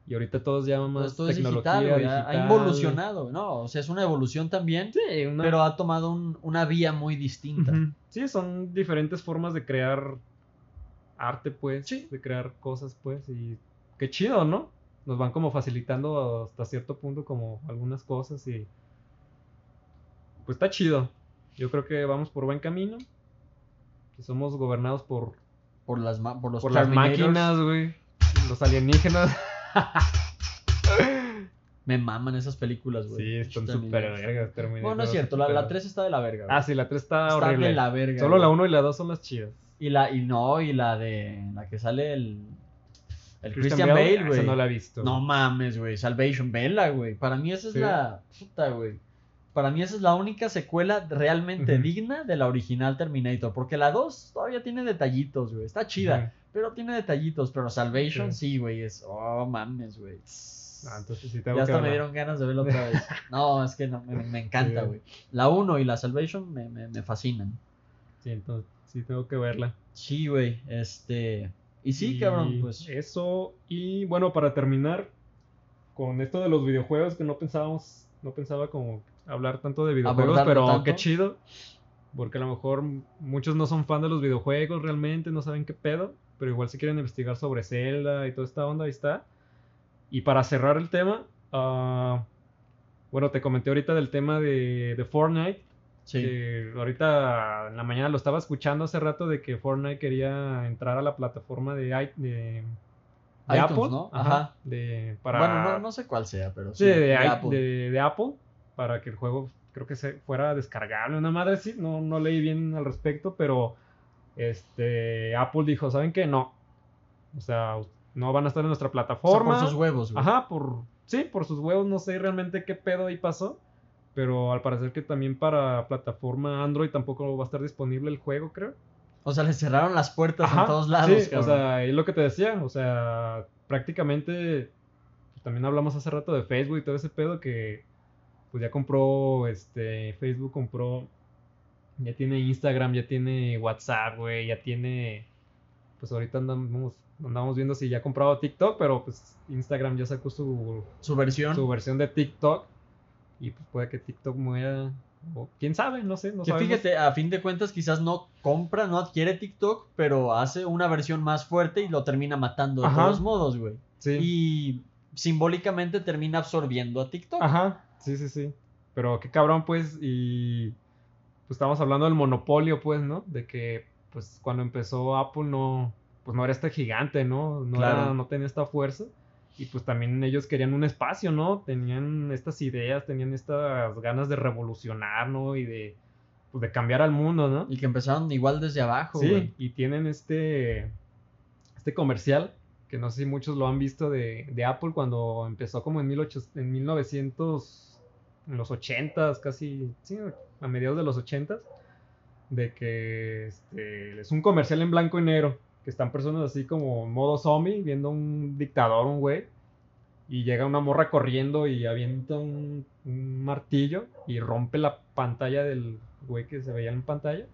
y ahorita todos ya más Pues todo es tecnología digital, güey. Ha- digital. involucionado, ¿no? O sea, es una evolución también, Sí, una- pero ha tomado un- una vía muy distinta. Ujú. Sí, son diferentes formas de crear arte, pues, Sí. de crear cosas, pues, y qué chido, ¿no? Nos van como facilitando hasta cierto punto como algunas cosas y pues está chido. Yo creo que vamos por buen camino. Que somos gobernados por, Por las, por los por las máquinas, güey. Los alienígenas. Me maman esas películas, güey. Sí, están súper vergas. Bueno, no es cierto, la, la súper- 3 está de la verga. güey. Ah, sí, la 3 está, está horrible. de la verga. Solo la 1 y la 2 son las chidas. Y la, y no, y la de la que sale el. El Christian, Christian Bale, esa güey. no la he visto. No mames, güey. Salvation, vela, güey. Para mí esa es Sí. la. Puta, güey. Para mí esa es la única secuela realmente digna de la original Terminator. Porque la 2 todavía tiene detallitos, güey. Está chida. Pero tiene detallitos. Pero Salvation Sí. sí, güey. Es. Oh, mames, güey. Ah, entonces sí tengo Ya hasta me dieron ganas de verlo otra vez. No, es que no, me, me encanta, Sí. güey. La 1 y la Salvation me, me, me fascinan. Sí, entonces sí tengo que verla. Sí, güey. Este. Y sí, Y cabrón, pues. Eso, y bueno, para terminar, con esto de los videojuegos, que no pensábamos, no pensaba como hablar tanto de videojuegos, pero tanto. qué chido. Porque a lo mejor muchos no son fan de los videojuegos realmente, no saben qué pedo, pero igual si quieren investigar sobre Zelda y toda esta onda, ahí está. Y para cerrar el tema, ah, bueno, te comenté ahorita del tema de, de Fortnite. Sí. Que ahorita en la mañana lo estaba escuchando hace rato de que Fortnite quería entrar a la plataforma de, de, de iTunes, Apple. ¿no? Ajá. Ajá. De, para, Bueno, no, no sé cuál sea, pero sí, de, Apple. Apple. Para que el juego creo que se fuera descargable. Una madre sí, no, no leí bien al respecto, pero este Apple dijo, ¿saben qué? No. O sea, no van a estar en nuestra O sea, plataforma. por sus huevos, güey. Ajá, por. Sí, por sus huevos, no sé realmente qué pedo ahí pasó. Pero al parecer que también para plataforma Android tampoco va a estar disponible el juego, creo. O sea, le cerraron las puertas Ajá, en todos lados, sí, o sea, es lo que te decía. O sea, prácticamente. pues, también hablamos hace rato de Facebook y todo ese pedo que. Pues ya compró. Este. Facebook compró. Ya tiene Instagram, ya tiene WhatsApp, güey. Ya tiene. Pues ahorita andamos, andamos viendo si ya ha comprado TikTok, pero pues Instagram ya sacó su, Su versión. su versión de TikTok. Y pues puede que TikTok muera. O quién sabe, no sé. No que sabemos. fíjate, a fin de cuentas quizás no compra, no adquiere TikTok, pero hace una versión más fuerte y lo termina matando de Ajá. todos modos, güey. Sí. Y simbólicamente termina absorbiendo a TikTok. Ajá. Sí, sí, sí. Pero qué cabrón, pues, y pues estamos hablando del monopolio, pues, ¿no? De que, pues, cuando empezó Apple no, pues no era este gigante, ¿no? No, Claro. era- no tenía esta fuerza. Y pues también ellos querían un espacio, ¿no? Tenían estas ideas, tenían estas ganas de revolucionar, ¿no? Y de, pues, de cambiar al mundo, ¿no? Y que empezaron igual desde abajo, Sí, güey. y tienen este, este comercial, que no sé si muchos lo han visto de, de Apple cuando empezó como en, 1800 en 1900, en los 80s, casi, sí, a mediados de los 80s, de que este, es un comercial en blanco y negro, que están personas así como en modo zombie, viendo un dictador, un güey, y llega una morra corriendo y avienta un, un martillo y rompe la pantalla del güey que se veía en pantalla.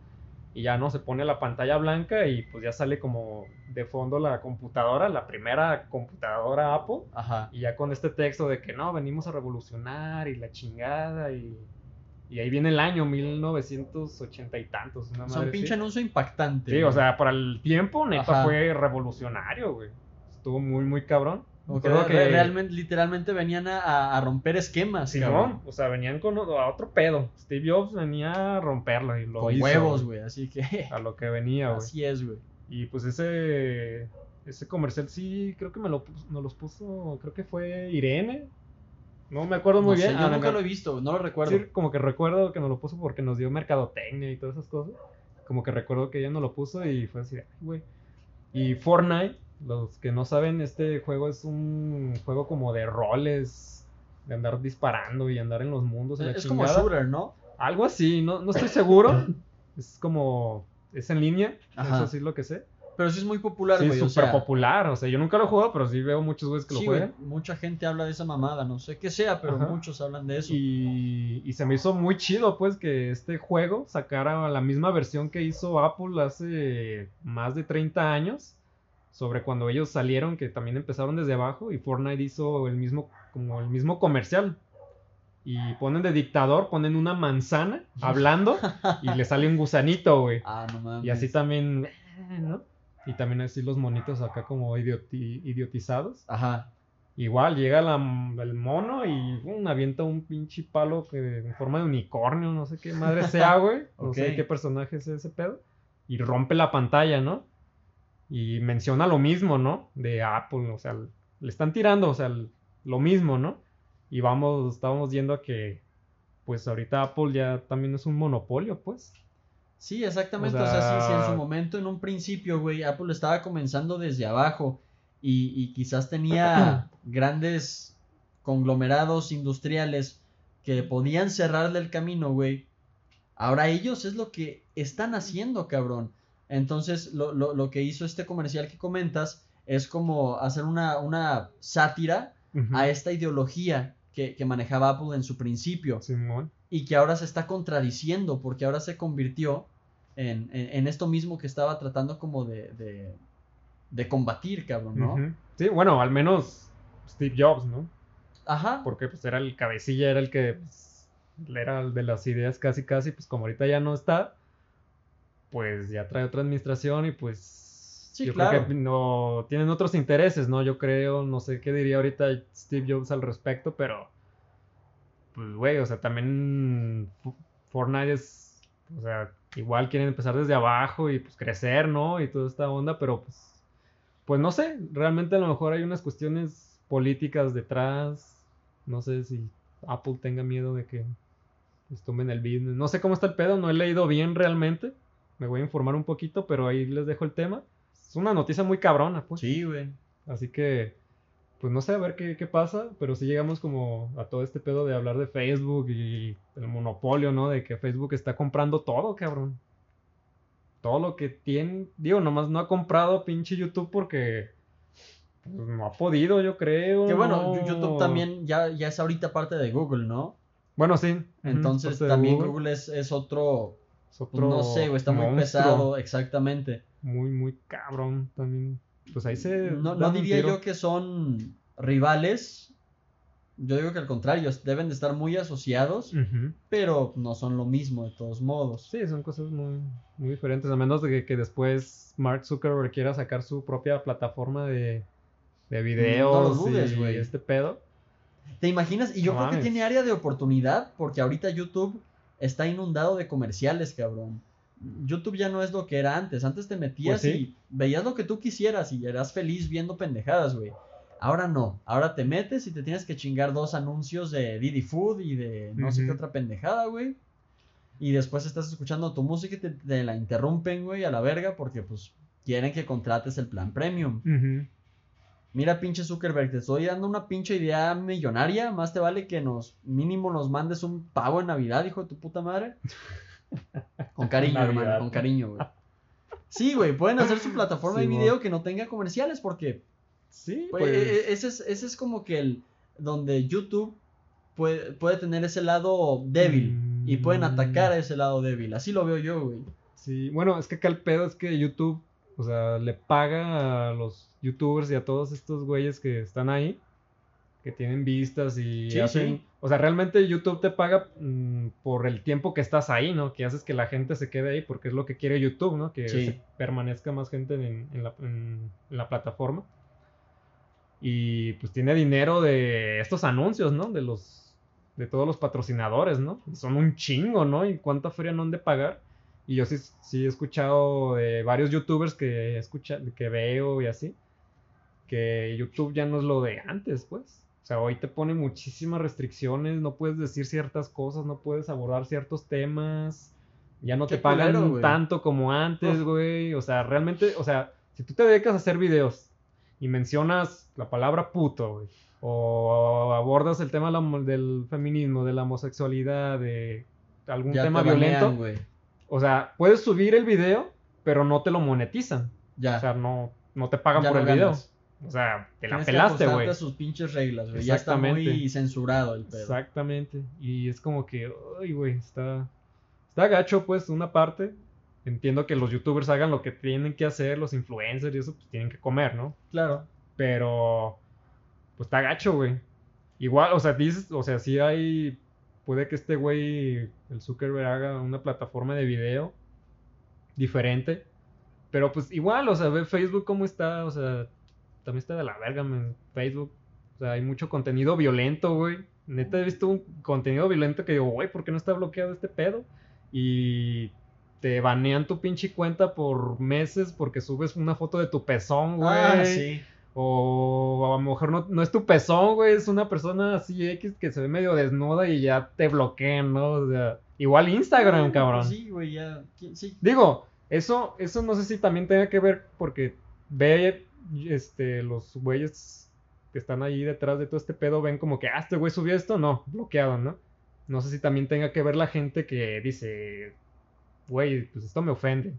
Y ya no, se pone la pantalla blanca y pues ya sale como de fondo la computadora, la primera computadora Apple. Ajá. Y ya con este texto de que no, venimos a revolucionar y la chingada y... Y ahí viene el año, 1980 y tantos. Una O sea, un madre pinche así. anuncio impactante. Sí, güey. o sea, para el tiempo, neta, Ajá. fue revolucionario, güey. Estuvo muy, muy cabrón. Como que Recuerdo re- realmente, literalmente venían a- romper esquemas, Simón, cabrón. o sea, venían con a otro pedo. Steve Jobs venía a romperlo y lo Con hizo, huevos, güey. Así que. A lo que venía, güey. Así es, güey. Y pues ese ese comercial sí, creo que me lo nos los puso, creo que fue Irene. No me acuerdo muy No sé, bien. yo Ah, nunca me- lo he visto, no lo recuerdo. Sí, como que recuerdo que nos lo puso porque nos dio mercadotecnia y todas esas cosas. Como que recuerdo que ella nos lo puso y fue así, "Ay, güey. Y Fortnite, los que no saben, este juego es un juego como de roles, de andar disparando y andar en los mundos. y la es como chingada. shooter, ¿no? Algo así, no, no estoy seguro. es como, es en línea, Ajá. eso sí es lo que sé. Pero sí es muy popular, Sí, güey. o súper sea, popular. O sea, yo nunca lo he jugado, pero sí veo muchos güeyes que sí, lo güey, juegan. mucha gente habla de esa mamada, no sé qué sea, pero Ajá. muchos hablan de eso. Y, y se me hizo muy chido, pues, que este juego sacara la misma versión que hizo Apple hace más de 30 años. Sobre cuando ellos salieron, que también empezaron desde abajo. Y Fortnite hizo el mismo, como el mismo comercial. Y ponen de dictador, ponen una manzana hablando y le sale un gusanito, güey. Ah, no mames. Y así también, ¿no? Y también así los monitos acá como idioti- idiotizados. Ajá. Igual llega la- el mono y avienta un pinche palo que en forma de unicornio, no sé qué madre sea, güey. No sé qué personaje es ese pedo. Y rompe la pantalla, ¿no? Y menciona lo mismo, ¿no? De Apple, o sea, le están tirando, o sea, lo mismo, ¿no? Y vamos, estábamos viendo a que, pues ahorita Apple ya también es un monopolio, pues. Sí, exactamente. O O sea, sí, sí, en su momento, en un principio, güey, Apple estaba comenzando desde abajo y, y quizás tenía grandes conglomerados industriales que podían cerrarle el camino, güey. Ahora ellos es lo que están haciendo, cabrón. Entonces, lo, lo- lo que hizo este comercial que comentas es como hacer una, una sátira a esta ideología que, que manejaba Apple en su principio Simón. Y que ahora se está contradiciendo porque ahora se convirtió en, en- en esto mismo que estaba tratando como de, de, de combatir, cabrón, ¿no? Sí, bueno, al menos Steve Jobs, ¿no? Ajá. porque pues era el cabecilla, era el que pues, era el de las ideas casi casi, pues como ahorita ya no está, pues ya trae otra administración y pues Sí, yo claro. creo que no tienen otros intereses, ¿no? Yo creo, no sé qué diría ahorita Steve Jobs al respecto, pero pues güey, o sea, también Fortnite es, o sea, igual quieren empezar desde abajo y pues crecer, ¿no? Y toda esta onda, pero pues pues no sé, realmente a lo mejor hay unas cuestiones políticas detrás. No sé si Apple tenga miedo de que pues, tomen el business. No sé cómo está el pedo, no he leído bien realmente. Me voy a informar un poquito, pero ahí les dejo el tema. Es una noticia muy cabrona, pues. Sí, güey. Así que, pues no sé, a ver qué, qué pasa, pero sí llegamos como a todo este pedo de hablar de Facebook y el monopolio, ¿no? De que Facebook está comprando todo, cabrón. Todo lo que tiene, digo, nomás no ha comprado pinche YouTube porque pues, no ha podido, yo creo. Que bueno, no- YouTube también ya, ya es ahorita parte de Google, ¿no? Bueno, sí. Entonces también Google. Google, es, es otro, Es pues, otro no sé, güey, está muy pesado, exactamente. Muy, muy cabrón también. Pues ahí se. No, diría yo que son rivales. Yo digo que al contrario, deben de estar muy asociados, pero no son lo mismo de todos modos. Sí, son cosas muy, muy diferentes. A menos de que, que después Mark Zuckerberg quiera sacar su propia plataforma de, de videos No lo dudes, y este pedo. ¿Te imaginas? Y yo No creo que tiene área de oportunidad porque ahorita YouTube está inundado de comerciales, cabrón. YouTube ya no es lo que era antes. Antes te metías Pues sí. y veías lo que tú quisieras y eras feliz viendo pendejadas, güey. Ahora no. Ahora te metes y te tienes que chingar dos anuncios de Didi Food y de no sé qué otra pendejada, güey. Y después estás escuchando tu música y te, te la interrumpen, güey, a la verga porque pues quieren que contrates el plan premium. Mira, pinche Zuckerberg, te estoy dando una pinche idea millonaria. Más te vale que nos, mínimo, nos mandes un pavo en Navidad, hijo de tu puta madre. Con cariño, hermano, con cariño, güey. Sí, güey, pueden hacer su plataforma de video que no tenga comerciales porque Sí, güey, pues. e- e- ese, es, ese es como que el donde YouTube puede, puede tener ese lado débil y pueden Mm. atacar a ese lado débil. Así lo veo yo, güey. Sí, bueno, es que acá el pedo es que YouTube, o sea, le paga a los youtubers y a todos estos güeyes que están ahí, que tienen vistas y Sí, hacen... sí. O sea, realmente YouTube te paga mm, por el tiempo que estás ahí, ¿no? Que haces que la gente se quede ahí porque es lo que quiere YouTube, ¿no? Que Sí. se permanezca más gente en, en la, en- en la plataforma. Y pues tiene dinero de estos anuncios, ¿no? De los de todos los patrocinadores, ¿no? Son un chingo, ¿no? ¿Y cuánta feria no han de pagar? Y yo sí, sí he escuchado de varios youtubers que, escucha, que veo y así, que YouTube ya no es lo de antes, pues. O sea, hoy te pone muchísimas restricciones, no puedes decir ciertas cosas, no puedes abordar ciertos temas, ya no Qué te pagan culero, tanto como antes, güey. O sea, realmente, o sea, si tú te dedicas a hacer videos y mencionas la palabra puto, güey, o abordas el tema del feminismo, de la homosexualidad, de algún Ya tema te banean, violento, güey. o sea, puedes subir el video, pero no te lo monetizan. Ya. O sea, no, no te pagan ya por no el video. O sea, te la pelaste, güey. sus pinches reglas, güey. Ya está muy censurado el pedo. Exactamente. Y es como que, ay, güey, está, está gacho, pues, una parte. Entiendo que los youtubers hagan lo que tienen que hacer, los influencers y eso, pues tienen que comer, ¿no? Claro. Pero, pues está gacho, güey. Igual, o sea, dices, o sea, sí hay, puede que este güey, el Zuckerberg, haga una plataforma de video diferente. Pero pues igual, o sea, ve Facebook cómo está, o sea, también está de la verga, man, Facebook. O sea, hay mucho contenido violento, güey. Neta he visto un contenido violento que digo, güey, ¿por qué no está bloqueado este pedo? Y te banean tu pinche cuenta por meses porque subes una foto de tu pezón, güey. Ah, sí. O a lo mejor no, no es tu pezón, güey, es una persona así X que se ve medio desnuda y ya te bloquean, ¿no? O sea, igual Instagram, Ah, cabrón. pues Sí, güey, ya. ¿Quién- Sí. Digo, eso, eso no sé si también tenga que ver porque ve, este, los güeyes que están ahí detrás de todo este pedo ven como que, ah, este güey subió esto, no, bloqueado, ¿no? No sé si también tenga que ver la gente que dice, güey, pues esto me ofende.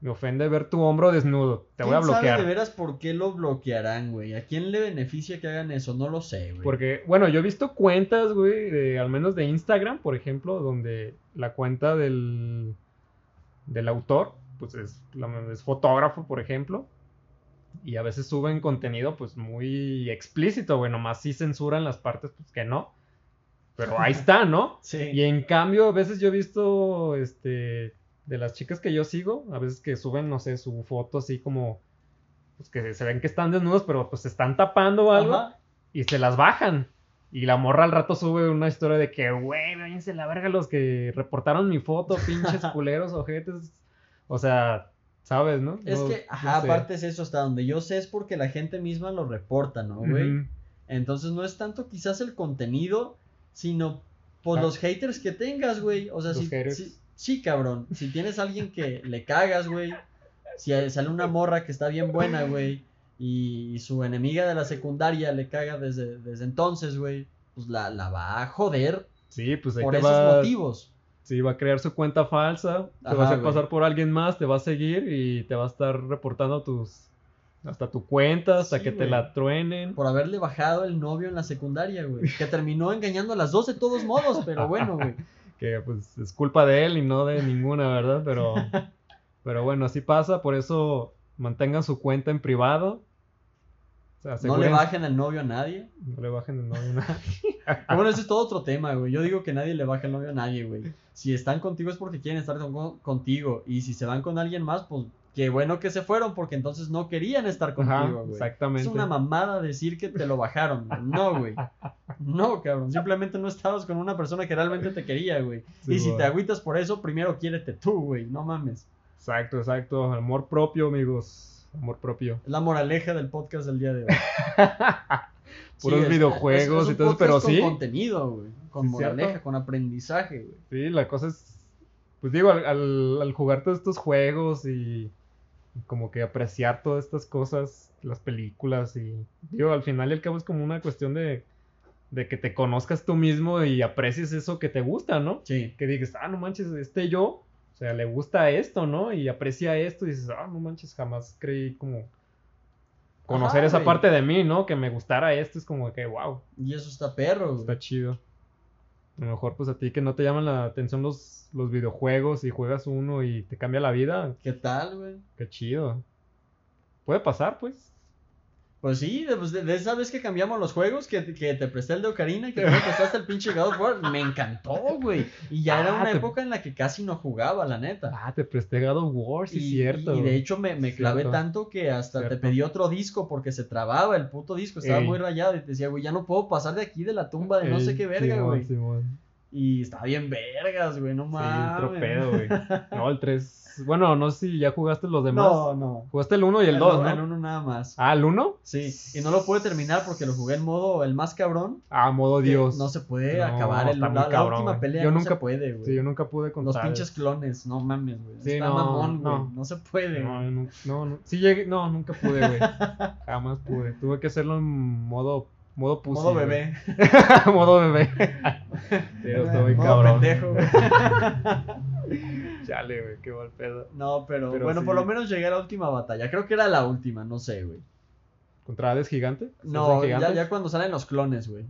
Me ofende ver tu hombro desnudo, te voy a ¿Quién sabe bloquear. de veras por qué lo bloquearán, güey? ¿A quién le beneficia que hagan eso? No lo sé, güey. Porque, bueno, yo he visto cuentas, güey, de, al menos de Instagram, por ejemplo, donde la cuenta del, del autor, pues es, la- es fotógrafo, por ejemplo, y a veces suben contenido, pues muy explícito, güey, nomás sí censuran las partes, pues que no. Pero ahí está, ¿no? Sí. Y en cambio, a veces yo he visto, este, de las chicas que yo sigo, a veces que suben, no sé, su foto así como, pues que se ven que están desnudos, pero pues se están tapando o algo Ajá. y se las bajan. Y la morra al rato sube una historia de que, güey, váyanse la verga los que reportaron mi foto, pinches culeros, ojetes. O sea, ¿sabes, no? Es No- que, no ajá, sé. aparte es eso, hasta donde yo sé es porque la gente misma lo reporta, ¿no, güey? Entonces no es tanto quizás el contenido, sino pues Ah. los haters que tengas, güey. O sea, si, sí, cabrón. Si tienes a alguien que le cagas, güey. Si sale una morra que está bien buena, güey. Y, y su enemiga de la secundaria le caga desde, desde entonces, güey. Pues la, la va a joder Sí, pues ahí por te esos va, motivos. Sí, va a crear su cuenta falsa, te Ajá, va a hacer pasar por alguien más, te va a seguir y te va a estar reportando tus, hasta tu cuenta, hasta Sí, que te la truenen. Por haberle bajado el novio en la secundaria, güey. Que terminó engañando a las dos de todos modos, pero bueno, güey. que pues es culpa de él y no de ninguna, ¿verdad? Pero, pero bueno, así pasa, por eso mantengan su cuenta en privado. Sea, No le bajen al novio a nadie. No le bajen el novio. nada. Ah, Bueno, ese es todo otro tema, güey. Yo digo que nadie le baja el novio a nadie, güey. Si están contigo es porque quieren estar con- contigo. Y si se van con alguien más, pues qué bueno que se fueron porque entonces no querían estar Ajá, contigo, güey. exactamente. Es una mamada decir que te lo bajaron. güey. No, güey. No, cabrón. Simplemente no estabas con una persona que realmente te quería, güey. Sí, y si güey. te agüitas por eso, primero quiérete tú, güey. No mames. Exacto, exacto. Amor propio, amigos. Amor propio. Es la moraleja del podcast del día de hoy. Puros videojuegos es- es y todo pero con sí. contenido, güey. Con Sí, ¿cierto? moraleja, con aprendizaje, güey. Sí, la cosa es. Pues digo, al, al- al jugar todos estos juegos y, como que apreciar todas estas cosas, las películas y. Digo, al final y al cabo es como una cuestión de, de que te conozcas tú mismo y aprecies eso que te gusta, ¿no? Sí. Que digas, ah, no manches, este yo, sea, le gusta esto, ¿no? Y aprecia esto y dices, ah, no manches, jamás creí como conocer Ajá, esa güey. parte de mí, ¿no? Que me gustara esto, es como que, wow, Y eso está perro, güey. está chido. A lo mejor, pues a ti que no te llaman la atención los, los videojuegos y juegas uno y te cambia la vida, ¿Qué tal, güey? qué chido. Puede pasar, pues. Pues sí, de, pues, de- de esa vez que cambiamos los juegos, que, que te presté el de Ocarina y que me prestaste el pinche God of War, me encantó, güey. Y ya era Ah, una te- época en la que casi no jugaba, la neta. Ah, te presté God of War, sí, y, cierto. y de hecho me, me clavé Cierto. tanto que hasta te pedí otro disco porque se trababa el puto disco, estaba Ey. muy rayado y te decía, güey, ya no puedo pasar de aquí de la tumba de no sé qué verga, Simón, güey. Simón. Y estaba bien vergas, güey, no Sí, mames. otro pedo, güey. No, el 3. Bueno, no sé si ya jugaste los demás. No, no. Jugaste el 1 y el 2, El ¿no? uno nada más. Ah, ¿el 1? Sí, y no lo pude terminar porque lo jugué en modo el más cabrón. Ah, modo Dios. No se puede No, acabar el, está la, muy la cabrón, última güey. pelea. Yo no nunca- se puede, güey. Sí, yo nunca pude Los contar. pinches clones, no mames, güey. Sí, Está no, mamón, güey. no. No. se puede, No, no, no, no. Sí llegué, no, nunca pude, güey. Jamás pude. Tuve que hacerlo en modo, modo pussy. Modo bebé. modo bebé. Pero está muy cabrón. pendejo. Chale, güey, qué mal pedo. No, pero, Pero bueno, sí. por lo menos llegué a la última batalla. Creo que era la última, no sé, güey. ¿Contra Hades gigante? ¿Se No, ya, ya cuando salen los clones, güey.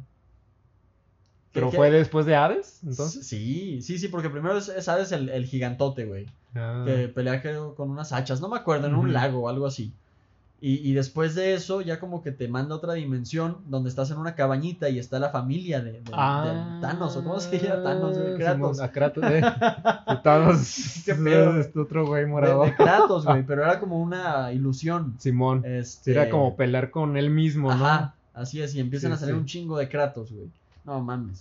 ¿Pero ¿Qué- fue qué? después de Hades? Entonces. Sí, sí, sí, porque primero es, es Hades el, el gigantote, güey. Ah. que pelea creo, con unas hachas, no me acuerdo, en un lago o algo así. Y, y después de eso, ya como que te manda a otra dimensión donde estás en una cabañita y está la familia de, de- de Ah, Thanos, o cómo se llama Thanos, güey, Kratos. A Kratos, eh. De Thanos. Qué pedo. Este otro güey De, morado. de Kratos, güey, pero era como una ilusión. Simón. Este, era como pelear con él mismo, ¿no? Ajá, así es, y empiezan Sí, a salir sí. un chingo de Kratos, güey. No mames,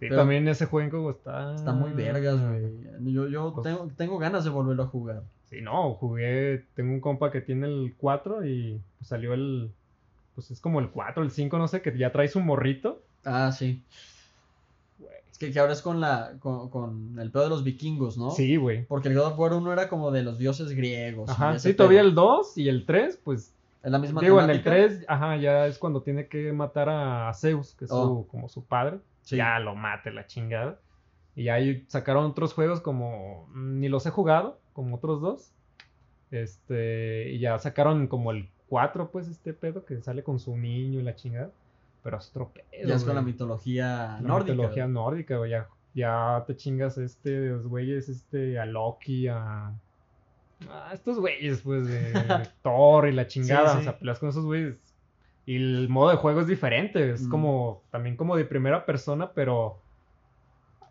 Sí, pero- también ese juego está. está muy vergas, güey. Yo, yo Pues- tengo, tengo ganas de volverlo a jugar. Sí, no, jugué. Tengo un compa que tiene el 4 y pues, salió el. Pues es como el 4, el 5, no sé, que ya trae su morrito. Ah, sí. Es que, que ahora es con la con, con el pedo de los vikingos, ¿no? Sí, güey. Porque el God of War 1 era como de los dioses griegos. Ajá, sí, todavía pedo. el 2 y el 3, pues. Es la misma Digo, en el temática. 3, ajá, ya es cuando tiene que matar a Zeus, que es Oh. su, como su padre. Sí. Ya lo mate la chingada. Y ahí sacaron otros juegos como. mm, Ni los he jugado, como otros dos. Este. Y ya sacaron como el 4, pues, este pedo que sale con su niño y la chingada. Pero es otro pedo. Ya es con la mitología La nórdica. mitología güey. nórdica, güey. Ya, ya te chingas este, los güeyes, este, a Loki, a. a estos güeyes, pues, de, de Thor y la chingada. Sí, sí. O sea, peleas con esos güeyes. Y el modo de juego es diferente. Es Mm. como. También como de primera persona, pero.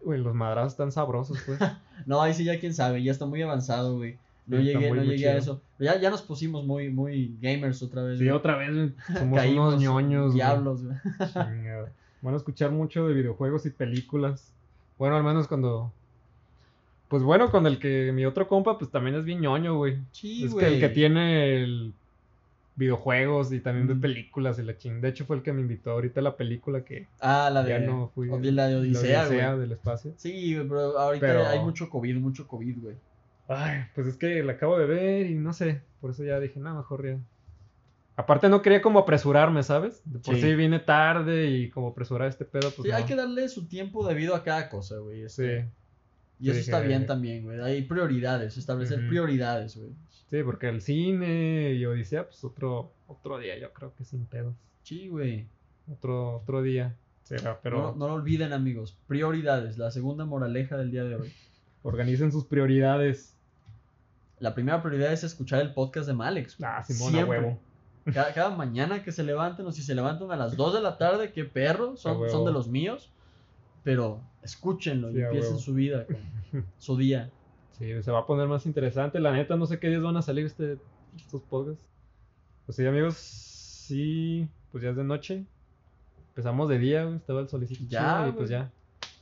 Güey, los madrazos están sabrosos, pues. No, ahí sí ya quién sabe, ya está muy avanzado, güey. No Sí, llegué, muy, no muy llegué a eso. Ya, ya nos pusimos muy, muy gamers otra vez. Sí, güey. otra vez, güey, somos Caímos unos ñoños, güey. diablos, güey. Chingada. Van a escuchar mucho de videojuegos y películas. Bueno, al menos cuando. Pues bueno, con el que mi otro compa, pues también es bien ñoño, güey. Sí, es güey. que el que tiene el videojuegos y también ve Mm. películas y la ching. De hecho, fue el que me invitó ahorita a la película que Ah, la de, ya no fui. o de la de Odisea, güey. del espacio. Sí, pero ahorita Pero- hay mucho COVID, mucho COVID, güey. Ay, pues es que la acabo de ver y no sé. Por eso ya dije, no, mejor ya. Aparte no quería como apresurarme, ¿sabes? De por Sí. sí. vine tarde y como apresurar este pedo, pues Sí, hay no. que darle su tiempo debido a cada cosa, güey. este. Sí. Y eso está bien también, güey. Hay prioridades, establecer prioridades, güey. Sí, porque el cine y Odisea, pues otro, otro día, yo creo que sin pedos. Sí, güey. Otro, otro día será, pero No, no lo olviden, amigos. Prioridades, la segunda moraleja del día de hoy. organicen sus prioridades. La primera prioridad es escuchar el podcast de Malex. Ah, Simón, a Siempre. huevo. Cada, cada mañana que se levanten, o si se levantan a las 2 de la tarde, qué perro, son, de los míos. Pero escúchenlo Sí, y empiecen huevo. su vida, con- su día. Sí, se va a poner más interesante. La neta, no sé qué días van a salir este, estos podcasts. Pues sí, amigos, sí, pues ya es de noche. Empezamos de día, güey, estaba el solicito Ya, y pues ya.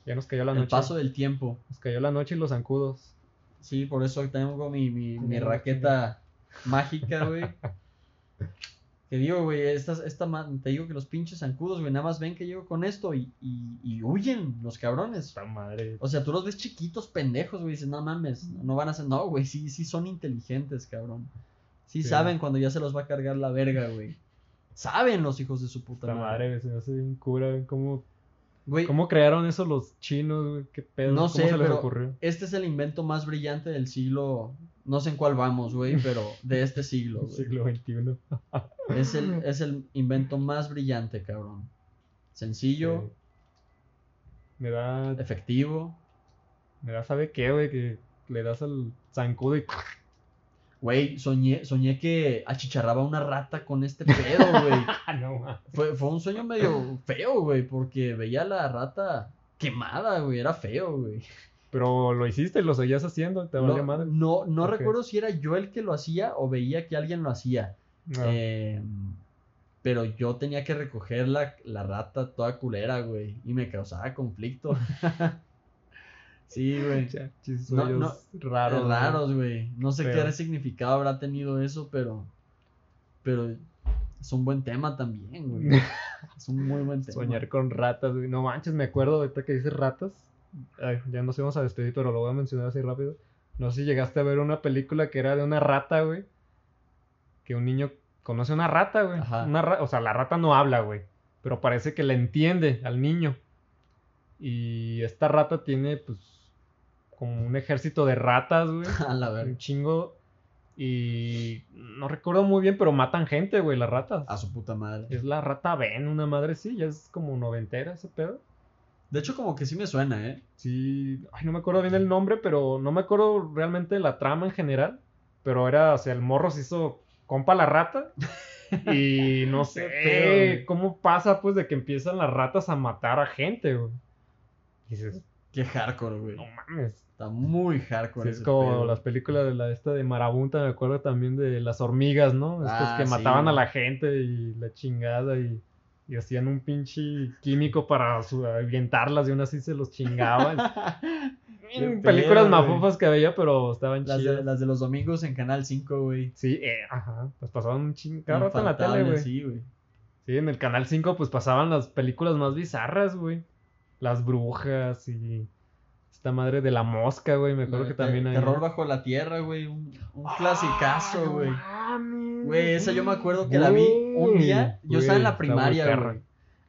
Ya nos cayó la El noche. paso del tiempo. Nos cayó la noche y los zancudos. Sí, por eso tengo mi, mi, mi raqueta mágica, güey. Que digo, güey, esta, esta, te digo que los pinches zancudos, güey, nada más ven que llego con esto y, y, y huyen los cabrones. Esta madre. O sea, tú los ves chiquitos, pendejos, güey, dices, no mames, no van a hacer, no, güey, sí, sí son inteligentes, cabrón. Sí, Sí. saben cuando ya se los va a cargar la verga, güey. Saben los hijos de su puta Esta madre. madre, güey, se me hace bien cura, güey. ¿Cómo, Güey, ¿Cómo crearon eso los chinos, güey? ¿Qué pedo? No ¿Cómo sé, se les pero- ocurrió? este es el invento más brillante del siglo, no sé en cuál vamos, güey, pero de este siglo, güey. Siglo XXI. Es el, es el invento más brillante, cabrón. Sencillo, Sí. Me da, efectivo. me da, ¿sabe qué, güey? Que le das al zancudo y... Güey, soñé, soñé que achicharraba una rata con este pedo, güey. Ah, no. Fue, fue un sueño medio feo, güey, porque veía la rata quemada, güey, era feo, güey. Pero lo hiciste y lo seguías haciendo, te No, valía madre. no, no recuerdo si era yo el que lo hacía o veía que alguien lo hacía. No. Eh, pero yo tenía que recoger la, la rata toda culera, güey, y me causaba conflicto. sí, güey. No, no, raros. raros, güey. No sé qué significado habrá tenido eso, pero. Pero es un buen tema también, güey. Es un muy buen tema. Soñar con ratas, güey. No manches, me acuerdo ahorita que dices ratas. Ay, ya nos íbamos a despedir, pero lo voy a mencionar así rápido. No sé si llegaste a ver una película que era de una rata, güey. Que un niño conoce a una rata, güey. Una ra- o sea, la rata no habla, güey. Pero parece que le entiende al niño. Y esta rata tiene, pues, como un ejército de ratas, güey. A la verga. Un chingo. Y no recuerdo muy bien, pero matan gente, güey, las ratas. A su puta madre. Es la rata Ben, una madre sí, ya es como noventera ese pedo. De hecho, como que sí me suena, ¿eh? Sí, ay, no me acuerdo bien el nombre, pero no me acuerdo realmente de la trama en general. Pero era, o sea, el morro se hizo compa la rata. Y no sé güey. cómo pasa, pues, de que empiezan las ratas a matar a gente, güey. Y dices, Qué hardcore, güey. no mames. Está muy Sí, hardcore. es como pedo. las películas de la esta de Marabunta, me acuerdo también de las hormigas, ¿no? Estas Ah, que sí, mataban a la gente y la chingada y, y hacían un pinche químico para avientarlas y aún así se los chingaban. Películas güey. mafufas que veía, pero estaban Las de, chidas. las de los domingos en Canal 5, güey. Sí, eh, ajá, pues pasaban un ching... Cada rato en la tele, güey. Sí. Sí, güey. en el Canal 5 pues pasaban las películas más bizarras, güey. Las brujas y esta madre de la mosca, güey, me acuerdo que también hay... Terror bajo la tierra, güey. Un, un clasicazo, Ah, no güey. Güey, esa yo me acuerdo que la vi un día. Yo estaba en la primaria, güey.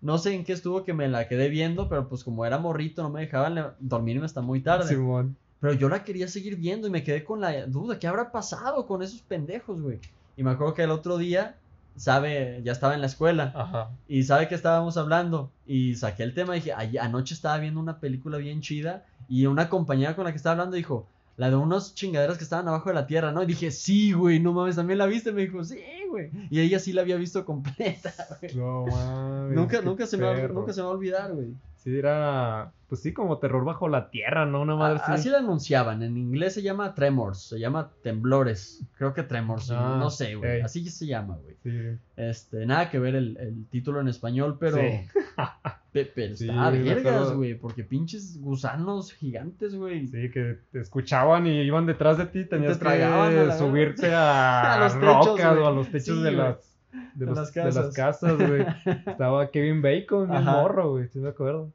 No sé en qué estuvo que me la quedé viendo, pero pues como era morrito, no me dejaban dormirme hasta muy tarde. Simón. Pero yo la quería seguir viendo y me quedé con la duda, ¿qué habrá pasado con esos pendejos, güey? Y me acuerdo que el otro día, sabe, ya estaba en la escuela Ajá. y sabe que estábamos hablando y saqué el tema y dije, "Ay, anoche estaba viendo una película bien chida y una compañera con la que estaba hablando dijo, la de unas chingaderas que estaban abajo de la tierra, ¿no? Y dije, sí, güey, no mames, también la viste. Me dijo, sí, güey. Y ella sí la había visto completa, güey. No mames. Nunca, nunca, se me va, nunca se me va a olvidar, güey. Sí, era. Pues sí, como terror bajo la tierra, ¿no? Una madre así. Así la anunciaban. En inglés se llama Tremors, se llama Temblores. Creo que Tremors, Ah, no sé, güey. ey. Así se llama, güey. Sí. Este, nada que ver el, el título en español, pero. Sí. pe- pero Sí, está vergas, güey. Porque pinches gusanos gigantes, güey. Sí, que te escuchaban y iban detrás de ti. Tenías que a la- subirte a, A los techos, rocas güey. o a los techos de, las, de, los- las de las casas. casas, güey. Estaba Kevin Bacon, Ajá. morro, güey. Me acuerdo.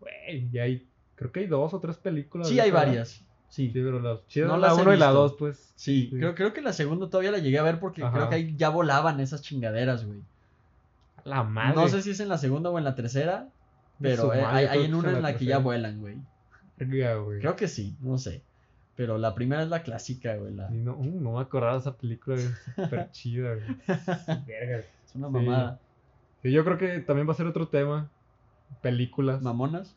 Güey, y hay. Creo que hay dos o tres películas. Sí, hay varias. Sí. Sí, pero las chidas No la las he 1 y la visto. 2, pues. Sí, Sí. Creo, creo que la segunda todavía la llegué a ver porque Ajá. creo que ahí ya volaban esas chingaderas, güey. La madre. No sé si es en la segunda o en la tercera, pero eh, madre, hay, hay en una en la la que ya vuelan, güey. Creo que sí, no sé. Pero la primera es la clásica, güey. la- no, uh, no me acordaba de esa película, güey. Súper chida, güey. Verga. Es una mamada. Sí, yo creo que también va a ser otro tema. Películas. ¿Mamonas?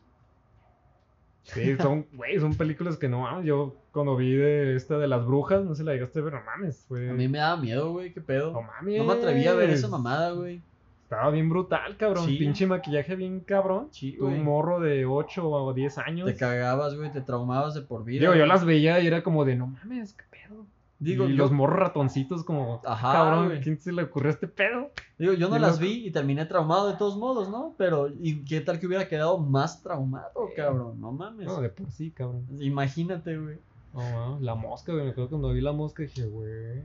Sí, son, güey, son películas que no mames. Yo cuando vi de esta de las brujas, no sé la llegaste a ver, no mames. Fue... A mí me daba miedo, güey, qué pedo. No mames. No me atreví a ver esa mamada, güey. Estaba bien brutal, cabrón. Sí. Pinche maquillaje bien cabrón. Sí, un morro de 8 o 10 años. Te cagabas, güey, te traumabas de por vida. Digo, yo las veía y era como de, no mames, qué pedo. Digo, y yo, los morros ratoncitos como, Ajá, cabrón, güey. ¿quién se le ocurrió este pedo? digo, yo no las loco. vi y terminé traumado de todos modos, ¿no? Pero, ¿y qué tal que hubiera quedado más traumado, cabrón? No mames. No, de por sí, cabrón. Imagínate, güey. No, mames, la mosca, güey. Me acuerdo cuando vi la mosca dije, güey.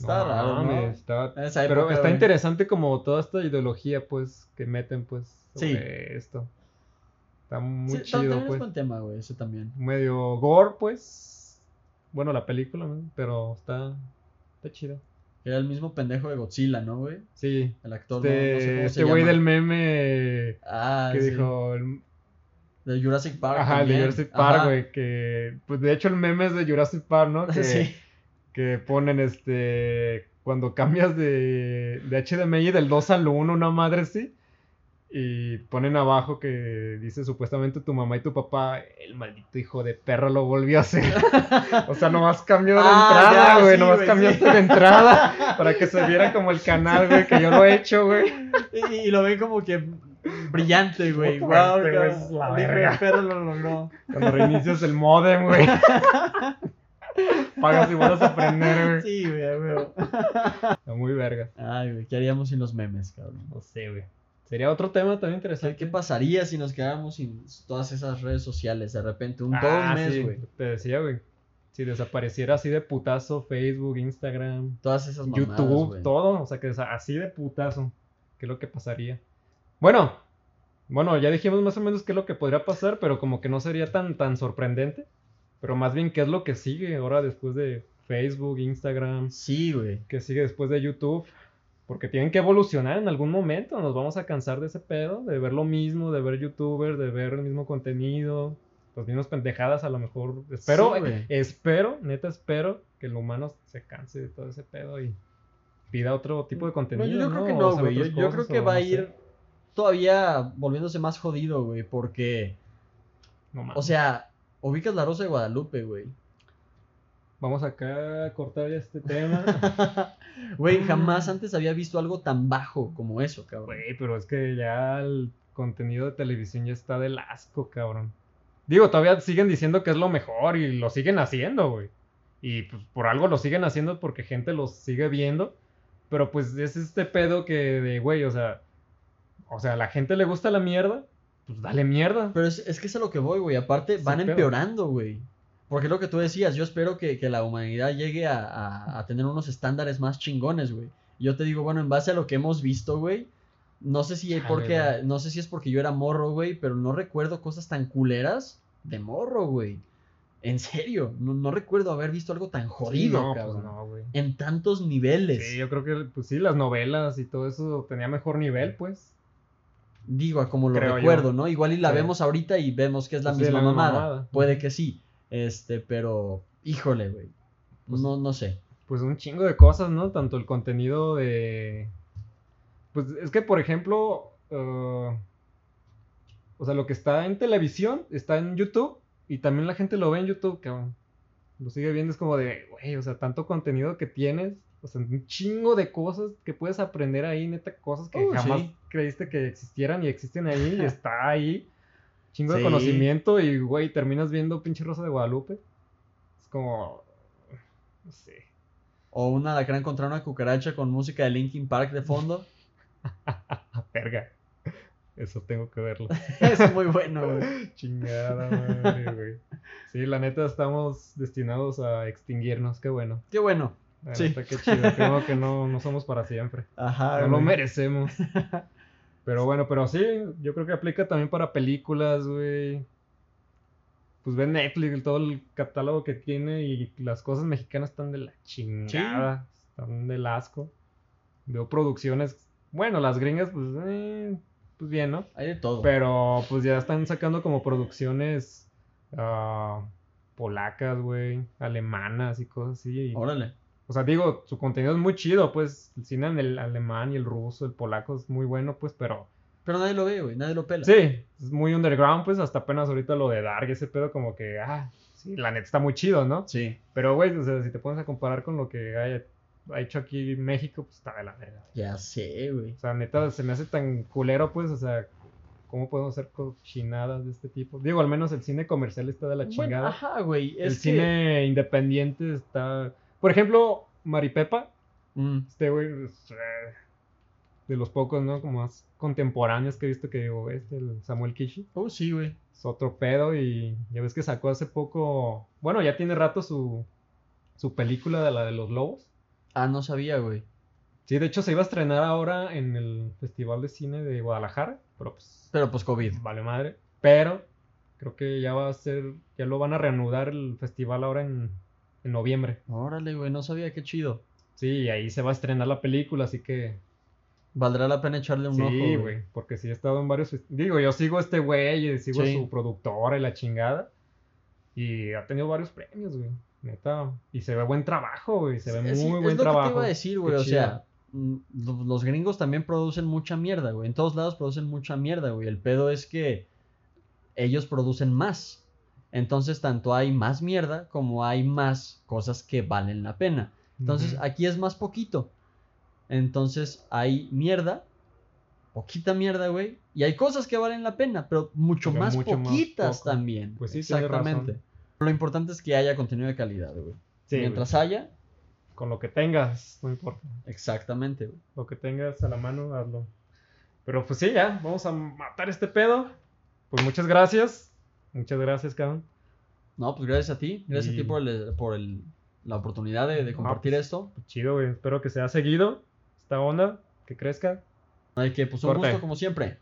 Está no raro, ¿no? está- Pero época, está interesante como toda esta ideología, pues, que meten, pues, Sí. sobre esto. Está muy Sí, chido, también es pues. buen tema, güey, ese también. Medio gore, pues. Bueno, la película, ¿no? pero está, está chido. Era el mismo pendejo de Godzilla, ¿no, güey? Sí. El actor, no- no, Este sé cómo este güey del meme Ah, que sí. dijo, el- De Jurassic Park. ajá, de. Jurassic Park, güey, que, pues de hecho el meme es de Jurassic Park, ¿no? Que, Sí. Que ponen este cuando cambias de, de HDMI del 2 al 1, una madre así. Y ponen abajo que dice supuestamente tu mamá y tu papá, el maldito hijo de perra lo volvió a hacer. o sea, nomás cambió de Ah, entrada, güey. sí, nomás güey, cambiaste sí. de entrada para que se viera como el canal, güey, que yo lo he hecho, güey. Y, y lo ven como que brillante, güey. Wow, cabrón. es la verga. perro lo logró. Cuando reinicias el modem, güey. Pagas y vuelves a aprender, güey. Sí, güey, huevo. Está muy verga. Ay, güey, ¿qué haríamos sin los memes, cabrón? No sé, güey. Sería otro tema también ¿Qué, interesante. qué pasaría si nos quedáramos sin todas esas redes sociales de repente? Un todo Ah, un mes, sí, güey. Te decía, güey. Si desapareciera así de putazo Facebook, Instagram, Todas esas mamadas, YouTube, güey. todo. O sea, que así de putazo. ¿Qué es lo que pasaría? Bueno, bueno, ya dijimos más o menos qué es lo que podría pasar, pero como que no sería tan, tan sorprendente. Pero más bien qué es lo que sigue ahora después de Facebook, Instagram, Sí, güey. que sigue después de YouTube. Porque tienen que evolucionar en algún momento. Nos vamos a cansar de ese pedo, de ver lo mismo, de ver youtubers, de ver el mismo contenido, las mismas pendejadas a lo mejor. Espero, Sí, espero, neta espero que el humano se canse de todo ese pedo y pida otro tipo de contenido. No, yo creo que no, güey. Yo, creo que va a ir todavía volviéndose más jodido, güey. Porque, No o sea, ubicas la Rosa de Guadalupe, güey. Vamos acá a cortar ya este tema. Güey, jamás antes había visto algo tan bajo como eso, cabrón. Güey, pero es que ya el contenido de televisión ya está del asco, cabrón. Digo, todavía siguen diciendo que es lo mejor y lo siguen haciendo, güey. Y pues por algo lo siguen haciendo porque gente los sigue viendo. Pero pues es este pedo que de, güey, o sea, o sea, a la gente le gusta la mierda, pues dale mierda. Pero es, es que es a lo que voy, güey. Aparte, van empeorando, güey. Porque es lo que tú decías, yo espero que, que la humanidad llegue a, a- a tener unos estándares más chingones, güey. Yo te digo, bueno, en base a lo que hemos visto, güey, no sé si Chale, porque, güey. no sé si es porque yo era morro, güey, pero no recuerdo cosas tan culeras de morro, güey. En serio, no, no recuerdo haber visto algo tan jodido, Sí, no, cabrón. pues no, güey. En tantos niveles. Sí, yo creo que, pues sí, las novelas y todo eso tenía mejor nivel, pues. Digo, a como lo Creo yo. recuerdo, ¿no? Igual y la Sí. vemos ahorita y vemos que es la misma la mamada. mamada. Puede que sí. Este, pero, híjole, güey. Pues- no, no sé. pues un chingo de cosas, ¿no? Tanto el contenido de... Pues es que, por ejemplo, eh, o sea, lo que está en televisión está en YouTube y también la gente lo ve en YouTube, cabrón. Lo sigue viendo, es como de, güey, o sea, tanto contenido que tienes, o sea, un chingo de cosas que puedes aprender ahí, neta, cosas que Uh, jamás sí. creíste que existieran y existen ahí y está ahí. Chingo de conocimiento y, güey, terminas viendo pinche Rosa de Guadalupe. Es como, no sé. O un alacrán contra una cucaracha con música de Linkin Park de fondo. Verga. Eso tengo que verlo. es muy bueno, güey. Chingada madre, güey. Sí, la neta estamos destinados a extinguirnos. Qué bueno. Qué bueno. Sí. neta, qué chido. Bueno que no, no somos para siempre. Ajá. No lo merecemos. Pero bueno, pero sí, yo creo que aplica también para películas, güey. Pues ve Netflix, todo el catálogo que tiene y las cosas mexicanas están de la chingada. Están del asco. Veo producciones, bueno, las gringas, pues, eh, pues bien, ¿no? Hay de todo. Pero pues ya están sacando como producciones ah, polacas, güey, alemanas y cosas así. y- Órale. O sea, digo, su contenido es muy chido, pues el cine en el alemán y el ruso, el polaco es muy bueno, pues, pero Pero nadie lo ve, güey. Nadie lo pela. sí, es muy underground, pues, hasta apenas ahorita lo de Dark, ese pedo como que, ah, sí, la neta está muy chido, ¿no? Sí. Pero, güey, o sea, si te pones a comparar con lo que hay ha hecho aquí en México, pues está de la verga. Ya sé, güey. O sea, neta, se me hace tan culero, pues, o sea, ¿cómo podemos hacer cochinadas de este tipo? Digo, al menos el cine comercial está de la Bueno, chingada. ajá, güey. el que... cine independiente está... Por ejemplo, Maripepa, Mm, este güey es, eh, de los pocos, ¿no? Como más contemporáneos que he visto que digo, este, el Samuel Kishi. Oh, sí, güey. Es otro pedo y ya ves que sacó hace poco... Bueno, ya tiene rato su, su película de la de los lobos. Ah, no sabía, güey. Sí, de hecho se iba a estrenar ahora en el Festival de Cine de Guadalajara, pero pues Pero pues COVID. vale madre. Pero creo que ya va a ser, ya lo van a reanudar el festival ahora en, en noviembre. Órale, güey, no sabía, qué chido. Sí, y ahí se va a estrenar la película, así que Valdrá la pena echarle un ojo, sí, güey. porque sí he estado en varios, digo, yo sigo a este güey, y sigo Sí. a su productora y la chingada, y ha tenido varios premios, güey, neta, y se ve buen trabajo, güey, se ve muy buen es lo trabajo. que te iba a decir, güey. Qué O chido. sea, mm, lo- los gringos también producen mucha mierda, güey. En todos lados producen mucha mierda, güey. El pedo es que ellos producen más. Entonces, tanto hay más mierda como hay más cosas que valen la pena. Entonces, aquí es más poquito. Entonces, hay mierda, poquita mierda, güey. Y hay cosas que valen la pena, pero mucho Pero más mucho poquitas también. Pues sí, Exactamente. razón. Lo importante es que haya contenido de calidad, güey. Sí, Mientras güey, haya, con lo que tengas, no importa. exactamente, güey. Lo que tengas a la mano, hazlo. Pero pues sí, ya, vamos a matar este pedo. Pues muchas gracias. Muchas gracias, cabrón. No, pues gracias a ti. Gracias a ti por, el- por el- la oportunidad de, de compartir pues, esto. Chido, güey. Espero que sea seguido esta onda, que crezca. Hay que, pues un Corte. gusto como siempre.